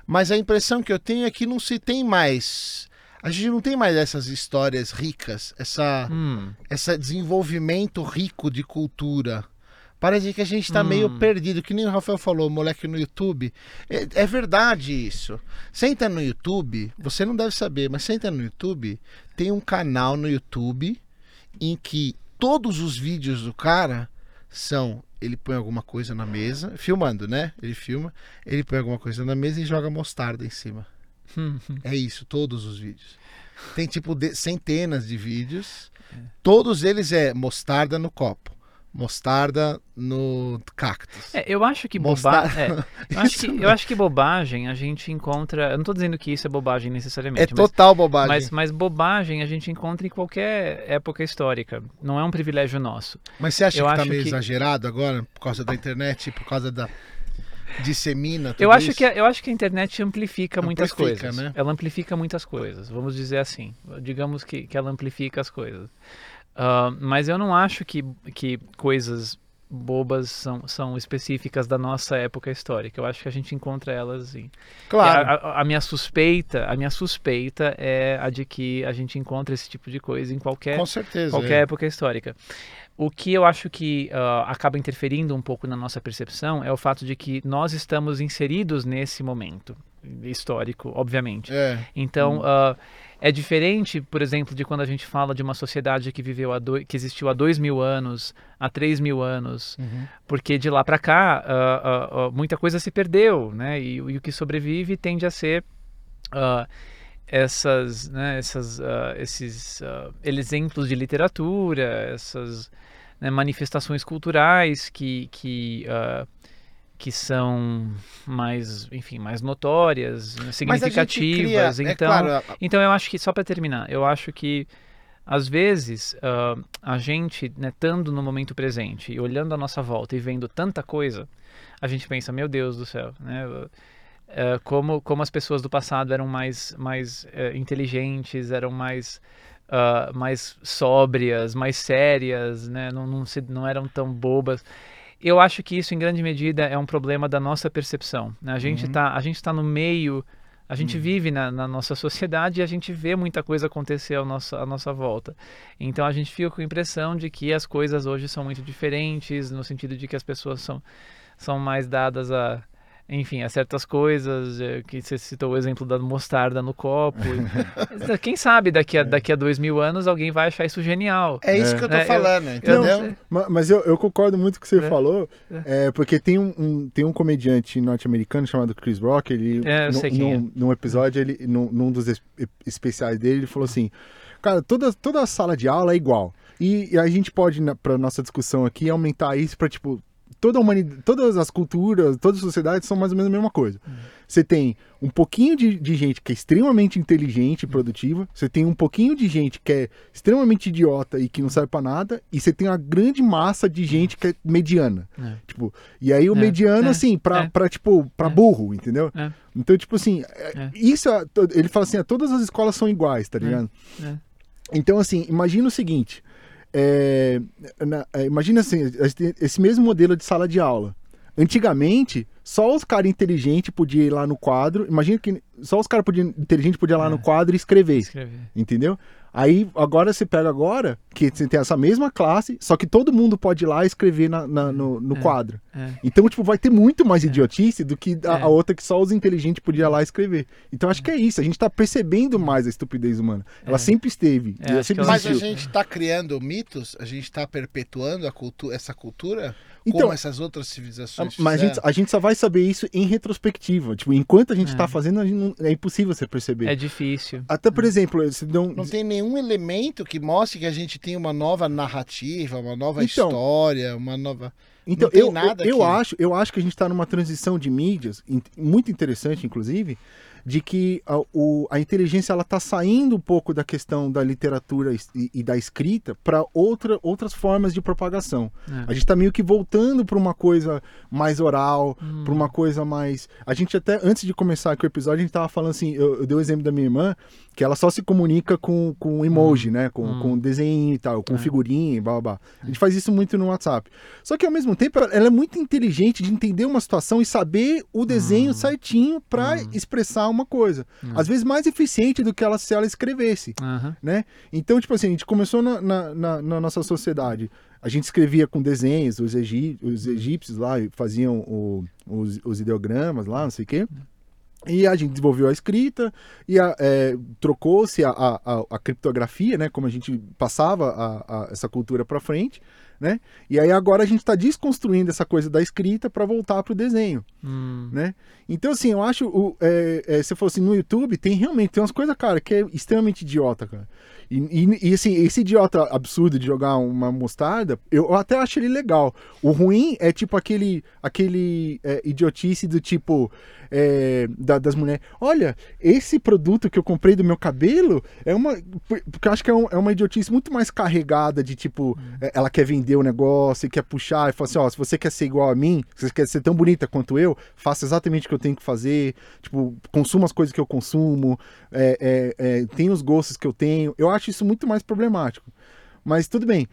mas a impressão que eu tenho é que não se tem mais, a gente não tem mais essas histórias ricas, essa, Hum. esse desenvolvimento rico de cultura. Parece que a gente está meio Hum. perdido, que nem o Rafael falou, moleque no YouTube. É, é verdade isso. Senta no YouTube, você não deve saber, mas senta no YouTube, tem um canal no YouTube em que todos os vídeos do cara são ele põe alguma coisa na mesa, filmando, né? Ele filma, ele põe alguma coisa na mesa e joga mostarda em cima. Hum. É isso, todos os vídeos. Tem tipo de- centenas de vídeos. Todos eles é mostarda no copo, mostarda no cactus. É, eu acho que bobagem. eu, [laughs] acho que, eu acho que bobagem a gente encontra. Eu não tô dizendo que isso é bobagem necessariamente. É mas- total bobagem. Mas, mas bobagem a gente encontra em qualquer época histórica. Não é um privilégio nosso. Mas você acha eu que tá acho meio que- exagerado agora por causa da internet, por causa da dissemina tudo Eu acho, isso? que, a- eu acho que a internet amplifica, muitas Amplifica, coisas. né? Ela amplifica muitas coisas, vamos dizer assim. Digamos que, que ela amplifica as coisas. Ah, mas eu não acho que, que coisas bobas são, são específicas da nossa época histórica. Eu acho que a gente encontra elas assim. Claro. A, a- a minha suspeita, a minha suspeita é a de que a gente encontra esse tipo de coisa em qualquer com certeza. qualquer é. época histórica. O que eu acho que ah, acaba interferindo um pouco na nossa percepção é o fato de que nós estamos inseridos nesse momento histórico, obviamente. É. Então, ah, é diferente, por exemplo, de quando a gente fala de uma sociedade que viveu há dois, que existiu há dois mil anos, há três mil anos, Uhum. porque de lá para cá ah, ah, ah, muita coisa se perdeu, né? E, e o que sobrevive tende a ser essas, né, essas, esses exemplos de literatura, essas né, manifestações culturais que, que, que são mais, enfim, mais notórias, a significativas. cria- é então, claro, a- então eu acho que, só para terminar, eu acho que às vezes ah, a gente, né, estando no momento presente e olhando à nossa volta e vendo tanta coisa, a gente pensa, meu Deus do céu, né? ah, como, como as pessoas do passado eram mais, mais eh, inteligentes, eram mais, ah, mais sóbrias, mais sérias, né? não, não, se, não eram tão bobas. Eu acho que isso, em grande medida, é um problema da nossa percepção. né? A gente Uhum. está a gente tá no meio, a gente vive na, na nossa sociedade e a gente vê muita coisa acontecer ao nosso, à nossa volta. Então a gente fica com a impressão de que as coisas hoje são muito diferentes, no sentido de que as pessoas são, são mais dadas a, enfim, a certas coisas, eh, que você citou o exemplo da mostarda no copo. E- [laughs] Quem sabe daqui a, daqui a dois mil anos alguém vai achar isso genial. é isso É. que eu tô É, falando, Eu entendeu? não Mas eu, eu concordo muito com o que você É. falou, é, porque tem um, um- tem um comediante norte-americano chamado Chris Rock, ele, É, eu num- é. num, episódio, ele, num, num dos es- especiais dele, ele falou assim, cara, toda, toda a sala de aula é igual, e, e a gente pode, na, pra nossa discussão aqui, aumentar isso pra, tipo, toda a humanidade, todas as culturas, todas as sociedades são mais ou menos a mesma coisa. você tem um pouquinho de, de gente que é extremamente inteligente e produtiva, você tem um pouquinho de gente que é extremamente idiota e que não serve pra nada, e você tem uma grande massa de gente que é mediana. É. Tipo, e aí o É, mediano, é, assim, pra, é. pra, tipo, pra É. burro, entendeu? É. Então, tipo assim, é- isso, é- ele fala assim, ah, todas as escolas são iguais, tá ligado? Então, assim, imagina o seguinte, é, na- é, imagina assim, esse mesmo modelo de sala de aula. Antigamente, só os caras inteligentes podiam ir lá no quadro. Imagina que só os caras podiam- inteligentes podiam ir lá É. no quadro e escrever. Escrever. Entendeu? Aí, agora você pega agora, que você tem essa mesma classe, só que todo mundo pode ir lá e escrever na- na- no, no É. quadro. É. Então, tipo, vai ter muito mais idiotice do que a, É. a outra que só os inteligentes podiam ir lá e escrever. Então, acho que é isso. A gente tá percebendo mais a estupidez humana. Ela É. sempre esteve. É, ela sempre Mas a gente está criando mitos, a gente está perpetuando a cultu essa cultura Então- como essas outras civilizações Mas a gente, a gente só vai saber isso em retrospectiva. Tipo, enquanto a gente É. tá fazendo, a gente não- é impossível você perceber. É difícil. Até, por exemplo, se não, Não tem nenhum elemento que mostre que a gente tem uma nova narrativa, uma nova Então. história, uma nova. Então, Não tem eu, nada eu, eu acho, eu acho que a gente está numa transição de mídias, muito interessante, inclusive, de que a, o- a inteligência ela está saindo um pouco da questão da literatura e, e da escrita para outra, outras formas de propagação. É. A gente está meio que voltando para uma coisa mais oral, Hum. para uma coisa mais. A gente até, antes de começar aqui o episódio, a gente tava falando assim, eu, eu dei o exemplo da minha irmã, que ela só se comunica com, com emoji, né? Com, Hum. com desenho e tal, com É. figurinha e blá blá blá. A gente faz isso muito no WhatsApp. Só que ao mesmo tempo, ela- é muito inteligente de entender uma situação e saber o desenho Hum. certinho para Hum. expressar uma coisa. Hum. Às vezes mais eficiente do que ela se ela escrevesse né? Então, tipo assim, a gente começou na, na, na- na nossa sociedade. A gente escrevia com desenhos, os, egi- os egípcios lá faziam o- os, os ideogramas lá, não sei o quê. E a gente desenvolveu a escrita e é, trocou-se a, a, a- criptografia, né? Como a gente passava a- essa cultura para frente, né? E aí agora a gente está desconstruindo essa coisa da escrita para voltar para o desenho Hum. né? Então, assim, eu acho, o, é, é, se fosse no YouTube, tem realmente, tem umas coisas, cara, que é extremamente idiota, cara. E, e, e, assim, esse idiota absurdo de jogar uma mostarda, eu até acho ele legal. O ruim é tipo aquele, aquele é, idiotice do tipo, é, da- das mulheres, olha, esse produto que eu comprei do meu cabelo é uma, porque eu acho que é, um- é uma idiotice muito mais carregada de tipo, é, ela quer vender o negócio e quer puxar e fala assim, ó, se você quer ser igual a mim, se você quer ser tão bonita quanto eu, faça exatamente o que eu tenho que fazer, tipo, consuma as coisas que eu consumo, é, é, é, tenha os gostos que eu tenho. Eu acho isso muito mais problemático. Mas tudo bem.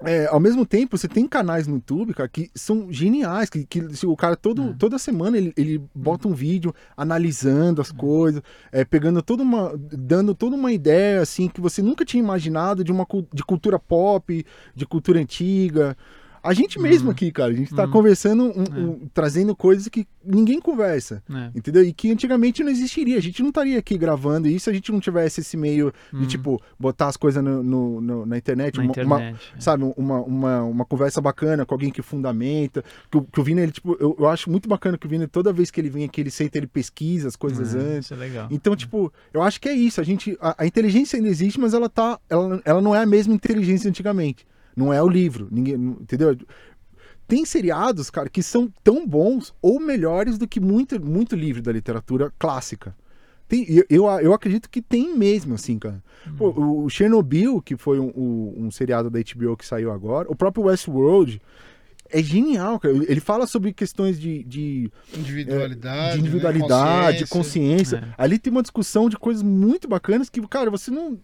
É, ao mesmo tempo, você tem canais no YouTube, cara, que são geniais, que, que se o cara todo, É. toda semana ele, ele bota um vídeo analisando as coisas, é, pegando toda uma, dando toda uma ideia assim que você nunca tinha imaginado de uma de cultura pop, de cultura antiga. A gente mesmo Hum. aqui, cara, a gente tá Hum. conversando, um- É. um- trazendo coisas que ninguém conversa. É. Entendeu? E que antigamente não existiria. A gente não estaria aqui gravando isso se a gente não tivesse esse meio de, Hum. tipo, botar as coisas no, no- no- na internet. Na uma- uma- internet. é. sabe, uma, uma, uma conversa bacana com alguém que fundamenta. Que, o- que o Vini, ele, tipo, eu, eu acho muito bacana que o Vini, toda vez que ele vem aqui, ele senta, ele pesquisa as coisas É, antes. Isso é legal. Então, tipo, eu acho que é isso. A gente. A, a inteligência ainda existe, mas ela tá. Ela, ela não é a mesma inteligência antigamente. Não é o livro. Ninguém. Entendeu? Tem seriados, cara, que são tão bons ou melhores do que muito, muito livro da literatura clássica. Tem, eu, eu, acredito que tem mesmo, assim, cara. Pô, o, o Chernobyl, que foi um, um, um seriado da HBO que saiu agora, o próprio Westworld, é genial, cara. Ele fala sobre questões de- de Individualidade. de individualidade, né? de consciência. É. Ali tem uma discussão de coisas muito bacanas que, cara, você não.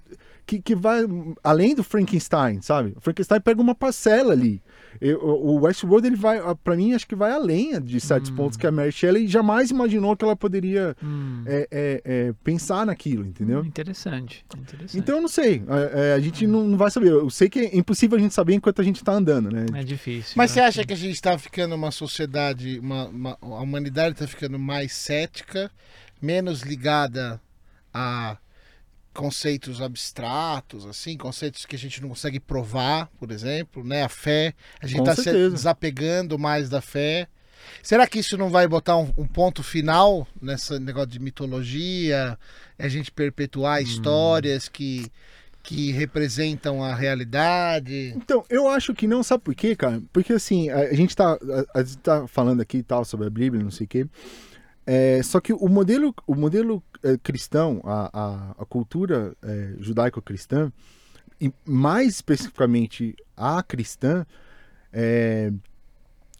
Que, que vai além do Frankenstein, sabe? O Frankenstein pega uma parcela ali. Eu- o Westworld, ele vai, ah, pra mim, acho que vai além de certos Hum. pontos que a Mary Shelley jamais imaginou que ela poderia Hum. é, é, é, pensar naquilo, entendeu? Interessante. interessante. Então eu não sei. É, é, a gente não, não vai saber. Eu sei que é impossível a gente saber enquanto a gente tá andando, né? é difícil. Mas você né? acha que a gente está ficando uma sociedade, uma, uma- a humanidade está ficando mais cética, menos ligada a conceitos abstratos, assim, conceitos que a gente não consegue provar, por exemplo, né? A fé, a gente está se desapegando mais da fé. Será que isso não vai botar um, um ponto final nesse negócio de mitologia, a gente perpetuar histórias que que representam a realidade? Então, eu acho que não, sabe por quê, cara? Porque assim, a, a gente tá, gente tá falando aqui e tal sobre a Bíblia, não sei o quê. É, só que o modelo, o modelo é, cristão, a, a, a cultura é, judaico-cristã, e mais especificamente a cristã, é,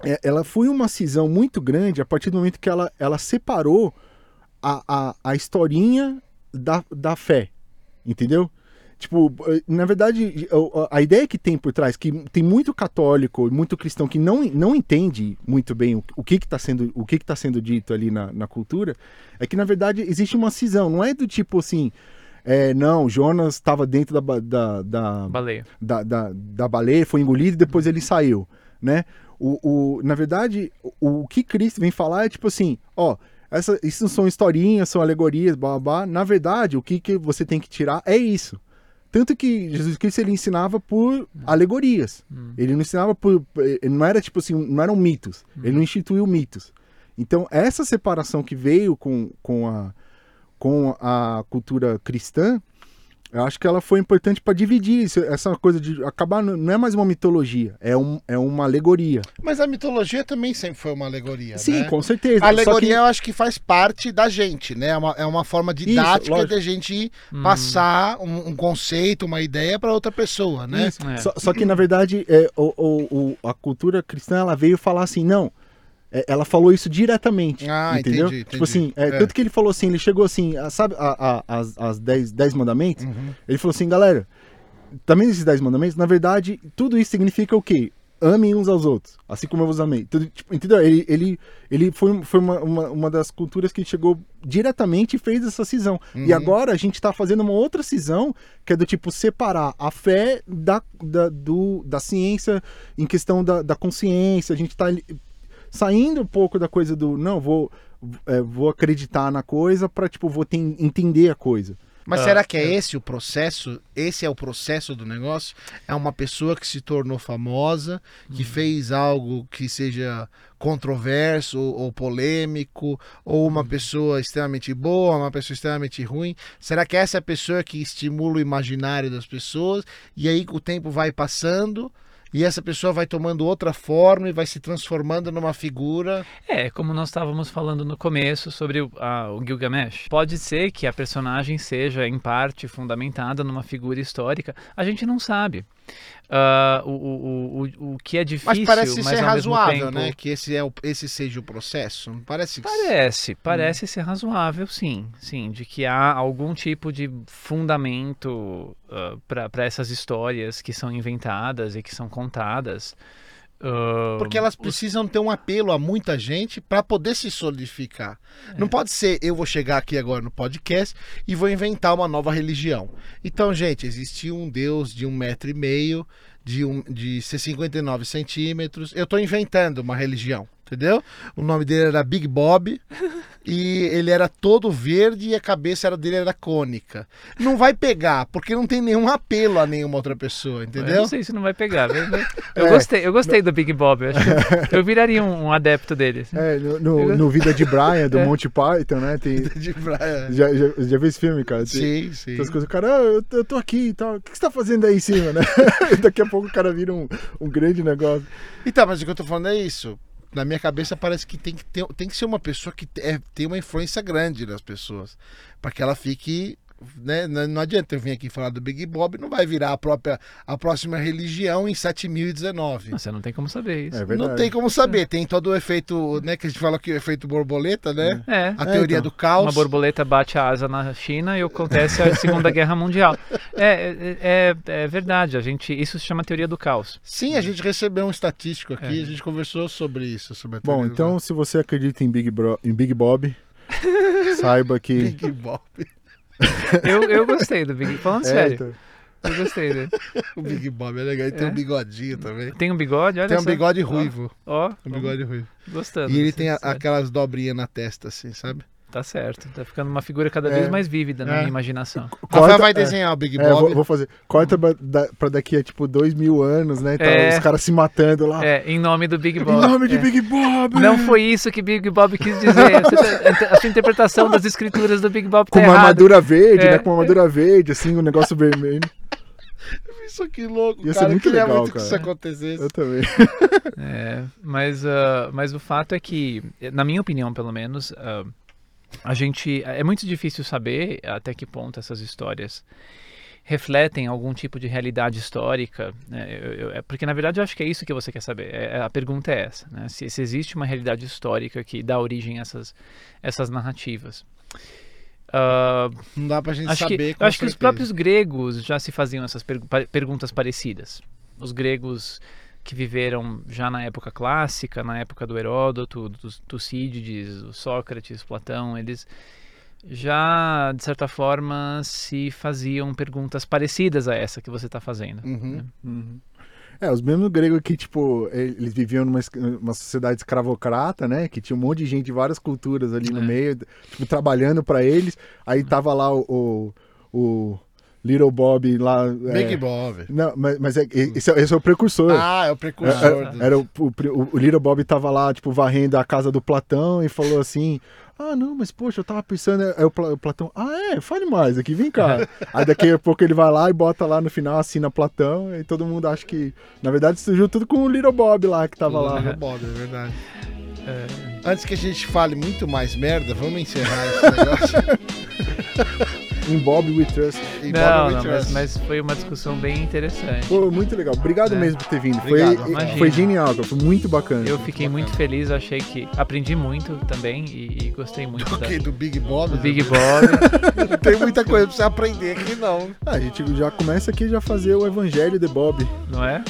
é, ela foi uma cisão muito grande a partir do momento que ela, ela separou a, a, a historinha da, da fé, entendeu? Tipo, na verdade, a, ideia que tem por trás, que tem muito católico, muito cristão que não, não entende muito bem o, o que está sendo, o que que tá sendo dito ali na, na cultura, é que na verdade existe uma cisão, não é do tipo assim, é, não, Jonas estava dentro da, da, da, Baleia. da, da, da baleia, foi engolido e depois ele saiu, né? O, o, na verdade, o, o que Cristo vem falar é tipo assim, ó, essa, isso são historinhas, são alegorias, blá, blá, blá. Na verdade, o que, que você tem que tirar é isso. Tanto que Jesus Cristo ele ensinava por alegorias. Ele não ensinava por. Não era tipo assim, não eram mitos. Ele não instituiu mitos. Então, essa separação que veio com, com, a, com a cultura cristã, eu acho que ela foi importante para dividir isso, essa coisa de acabar. Não é mais uma mitologia, é, um, é uma alegoria. Mas a mitologia também sempre foi uma alegoria, Sim, né? com certeza. A alegoria que- eu acho que faz parte da gente, né? É uma, é uma forma didática lógico. de a gente passar um, um conceito, uma ideia para outra pessoa, né? Isso. É. Só, só que, na verdade, é, o, o- o- a cultura cristã ela veio falar assim, não. É, ela falou isso diretamente. Ah, entendeu? entendi, Tipo assim, entendi. é, É. tanto que ele falou assim, ele chegou assim, a- sabe, a- a- as, as dez, dez mandamentos? Uhum. Ele falou assim, galera, também esses dez mandamentos, na verdade, tudo isso significa o quê? Amem uns aos outros, assim como eu vos amei. Tudo, tipo, entendeu? Ele, ele, ele foi, foi uma, uma, uma das culturas que chegou diretamente e fez essa cisão. E Uhum. agora a gente tá fazendo uma outra cisão, que é do tipo separar a fé da, da, do, da ciência em questão da, da consciência. A gente tá ali- saindo um pouco da coisa do, não, vou, é, vou acreditar na coisa pra, tipo, vou ten- entender a coisa. Mas Ah, será que é esse o processo? Esse é o processo do negócio? É uma pessoa que se tornou famosa, que fez algo que seja controverso ou, ou polêmico, ou uma pessoa extremamente boa, uma pessoa extremamente ruim? Será que essa é a pessoa que estimula o imaginário das pessoas? E aí o tempo vai passando e essa pessoa vai tomando outra forma e vai se transformando numa figura. É, como nós estávamos falando no começo sobre o, a- o Gilgamesh. Pode ser que a personagem seja, em parte, fundamentada numa figura histórica. A gente não sabe. Ah, o, o, o, o que é difícil, Mas parece mas ser razoável, tempo- né? Que esse, é o, esse seja o processo. Parece que. Parece, parece ser razoável, sim, sim, de que há algum tipo de fundamento para essas histórias que são inventadas e que são contadas. Porque elas precisam ter um apelo a muita gente para poder se solidificar. É. Não pode ser eu vou chegar aqui agora no podcast e vou inventar uma nova religião. Então, gente, existia um Deus de um metro e meio, de, um, de 59 centímetros. Eu tô inventando uma religião, entendeu? O nome dele era Big Bob [laughs] e ele era todo verde e a cabeça era dele era cônica. Não vai pegar, porque não tem nenhum apelo a nenhuma outra pessoa, Eu entendeu? não sei se não vai pegar. Eu, [laughs] eu É. gostei, eu gostei do Big Bob. Eu, acho que eu viraria um, um adepto dele. assim. É, no, no, no Vida de Brian, do [laughs] É. Monty Python, né? Tem, De praia. já, já, já viu esse filme, cara? Tem, Sim, sim. tem as coisas, o cara, ah, eu, tô- eu tô aqui e tal. O que que você tá fazendo aí em cima, né? Daqui a pouco o cara vira um, um grande negócio. Então, mas o que eu tô falando é isso. Na minha cabeça parece que tem que, ter, tem que ser uma pessoa que é, tem uma influência grande nas pessoas. para que ela fique. Né? Não, adianta eu vir aqui falar do Big Bob, não vai virar a própria a próxima religião em 7019. Você não tem como saber isso. É verdade. Não tem como saber, tem todo o efeito, né? Que a gente fala que é o efeito borboleta, né? É. A É, teoria então. do caos. Uma borboleta bate a asa na China e acontece a Segunda Guerra Mundial. É, é, é, é verdade, a gente, isso se chama teoria do caos. Sim, a gente recebeu um estatístico aqui, É. a gente conversou sobre isso. Sobre a Bom, então se você acredita em Big, Bro, em Big Bob, [laughs] saiba que. Big Bob. Eu, eu gostei do Big Falando É, sério, então, eu gostei dele. O Big Bob é legal. Ele tem É. um bigodinho também. Tem um bigode, olha Tem um só. bigode ruivo. Ó, Um bigode ruivo. gostando. E ele tem a- aquelas dobrinhas na testa, assim, sabe? Tá certo, tá ficando uma figura cada É. vez mais vívida na É. minha imaginação. Rafael vai é, desenhar o Big É, Bob. vou, vou fazer. Corta pra, da- pra daqui a tipo dois mil anos, né? É. Os caras se matando lá. É, em nome do Big Em Bob. nome de É. Big Bob! Não foi isso que Big Bob quis dizer. [laughs] Tá- a sua interpretação das escrituras do Big Bob Com tá uma errada. armadura verde, É. né? Com uma armadura verde, assim, um negócio vermelho. [laughs] Isso que louco, Ia ser cara. muito eu queria legal, muito que cara. isso acontecesse. Eu também. É, mas, ah, mas o fato é que, na minha opinião, pelo menos, ah, a gente é muito difícil saber até que ponto essas histórias refletem algum tipo de realidade histórica, né? Eu- eu- é porque na verdade eu acho que é isso que você quer saber. É- é- a pergunta é essa, né? Se, se existe uma realidade histórica que dá origem a essas, essas narrativas. Ah, Não dá pra gente acho que, saber eu acho que os certeza. próprios gregos já se faziam essas perguntas parecidas. Os gregos que viveram já na época clássica, na época do Heródoto, do Tucídides, do Sócrates, Platão, eles já, de certa forma, se faziam perguntas parecidas a essa que você está fazendo. Uhum. né? É, os mesmos gregos que, tipo, eles viviam numa uma sociedade escravocrata, né? Que tinha um monte de gente de várias culturas ali no É. meio, tipo, trabalhando pra eles. Aí tava lá o, o, o Little Bob lá. é, Big Bob. Não, mas, mas é, esse, é, esse é o precursor. Ah, é o É, precursor. é, do- era o, o, o- Little Bob tava lá, tipo, varrendo a casa do Platão e falou assim: Ah, não, mas poxa, eu tava pensando. Aí Pla- o Platão, ah, é, fale mais aqui, vem cá. [laughs] Aí daqui a pouco ele vai lá e bota lá no final, assina Platão, e todo mundo acha que. Na verdade, surgiu tudo com o Little Bob lá que tava lá. Little Bob, é verdade. É, Antes que a gente fale muito mais merda, vamos encerrar esse negócio. [laughs] Em Bob We Trust. E não, Bob não, We mas, Trust. mas foi uma discussão bem interessante. Pô, muito legal. Obrigado É. mesmo por ter vindo. Obrigado, foi, imagina. foi genial. Foi muito bacana. Eu fiquei muito feliz, achei que aprendi muito também e, e gostei muito da, Ok, do Big Bob. do Big Bob. [laughs] Não tem muita coisa pra você aprender aqui, não. Ah, a gente já começa aqui já fazer o Evangelho de Bob. não é?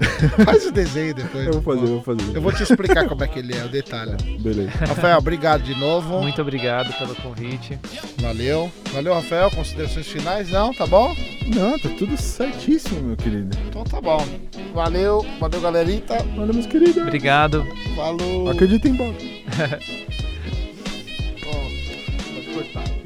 [laughs] Faz o desenho depois. Eu vou fazer, eu vou fazer. Eu vou te explicar como é que ele é, o detalhe. Beleza. Rafael, obrigado de novo. Muito obrigado pelo convite. Valeu. Valeu, Rafael. Considerações finais? Não, tá bom? Não, tá tudo certíssimo, meu querido. Então tá bom. Valeu, valeu, galerita. Valeu, meus queridos. Obrigado. Falou. Acredita em bom. oh, pode cortar.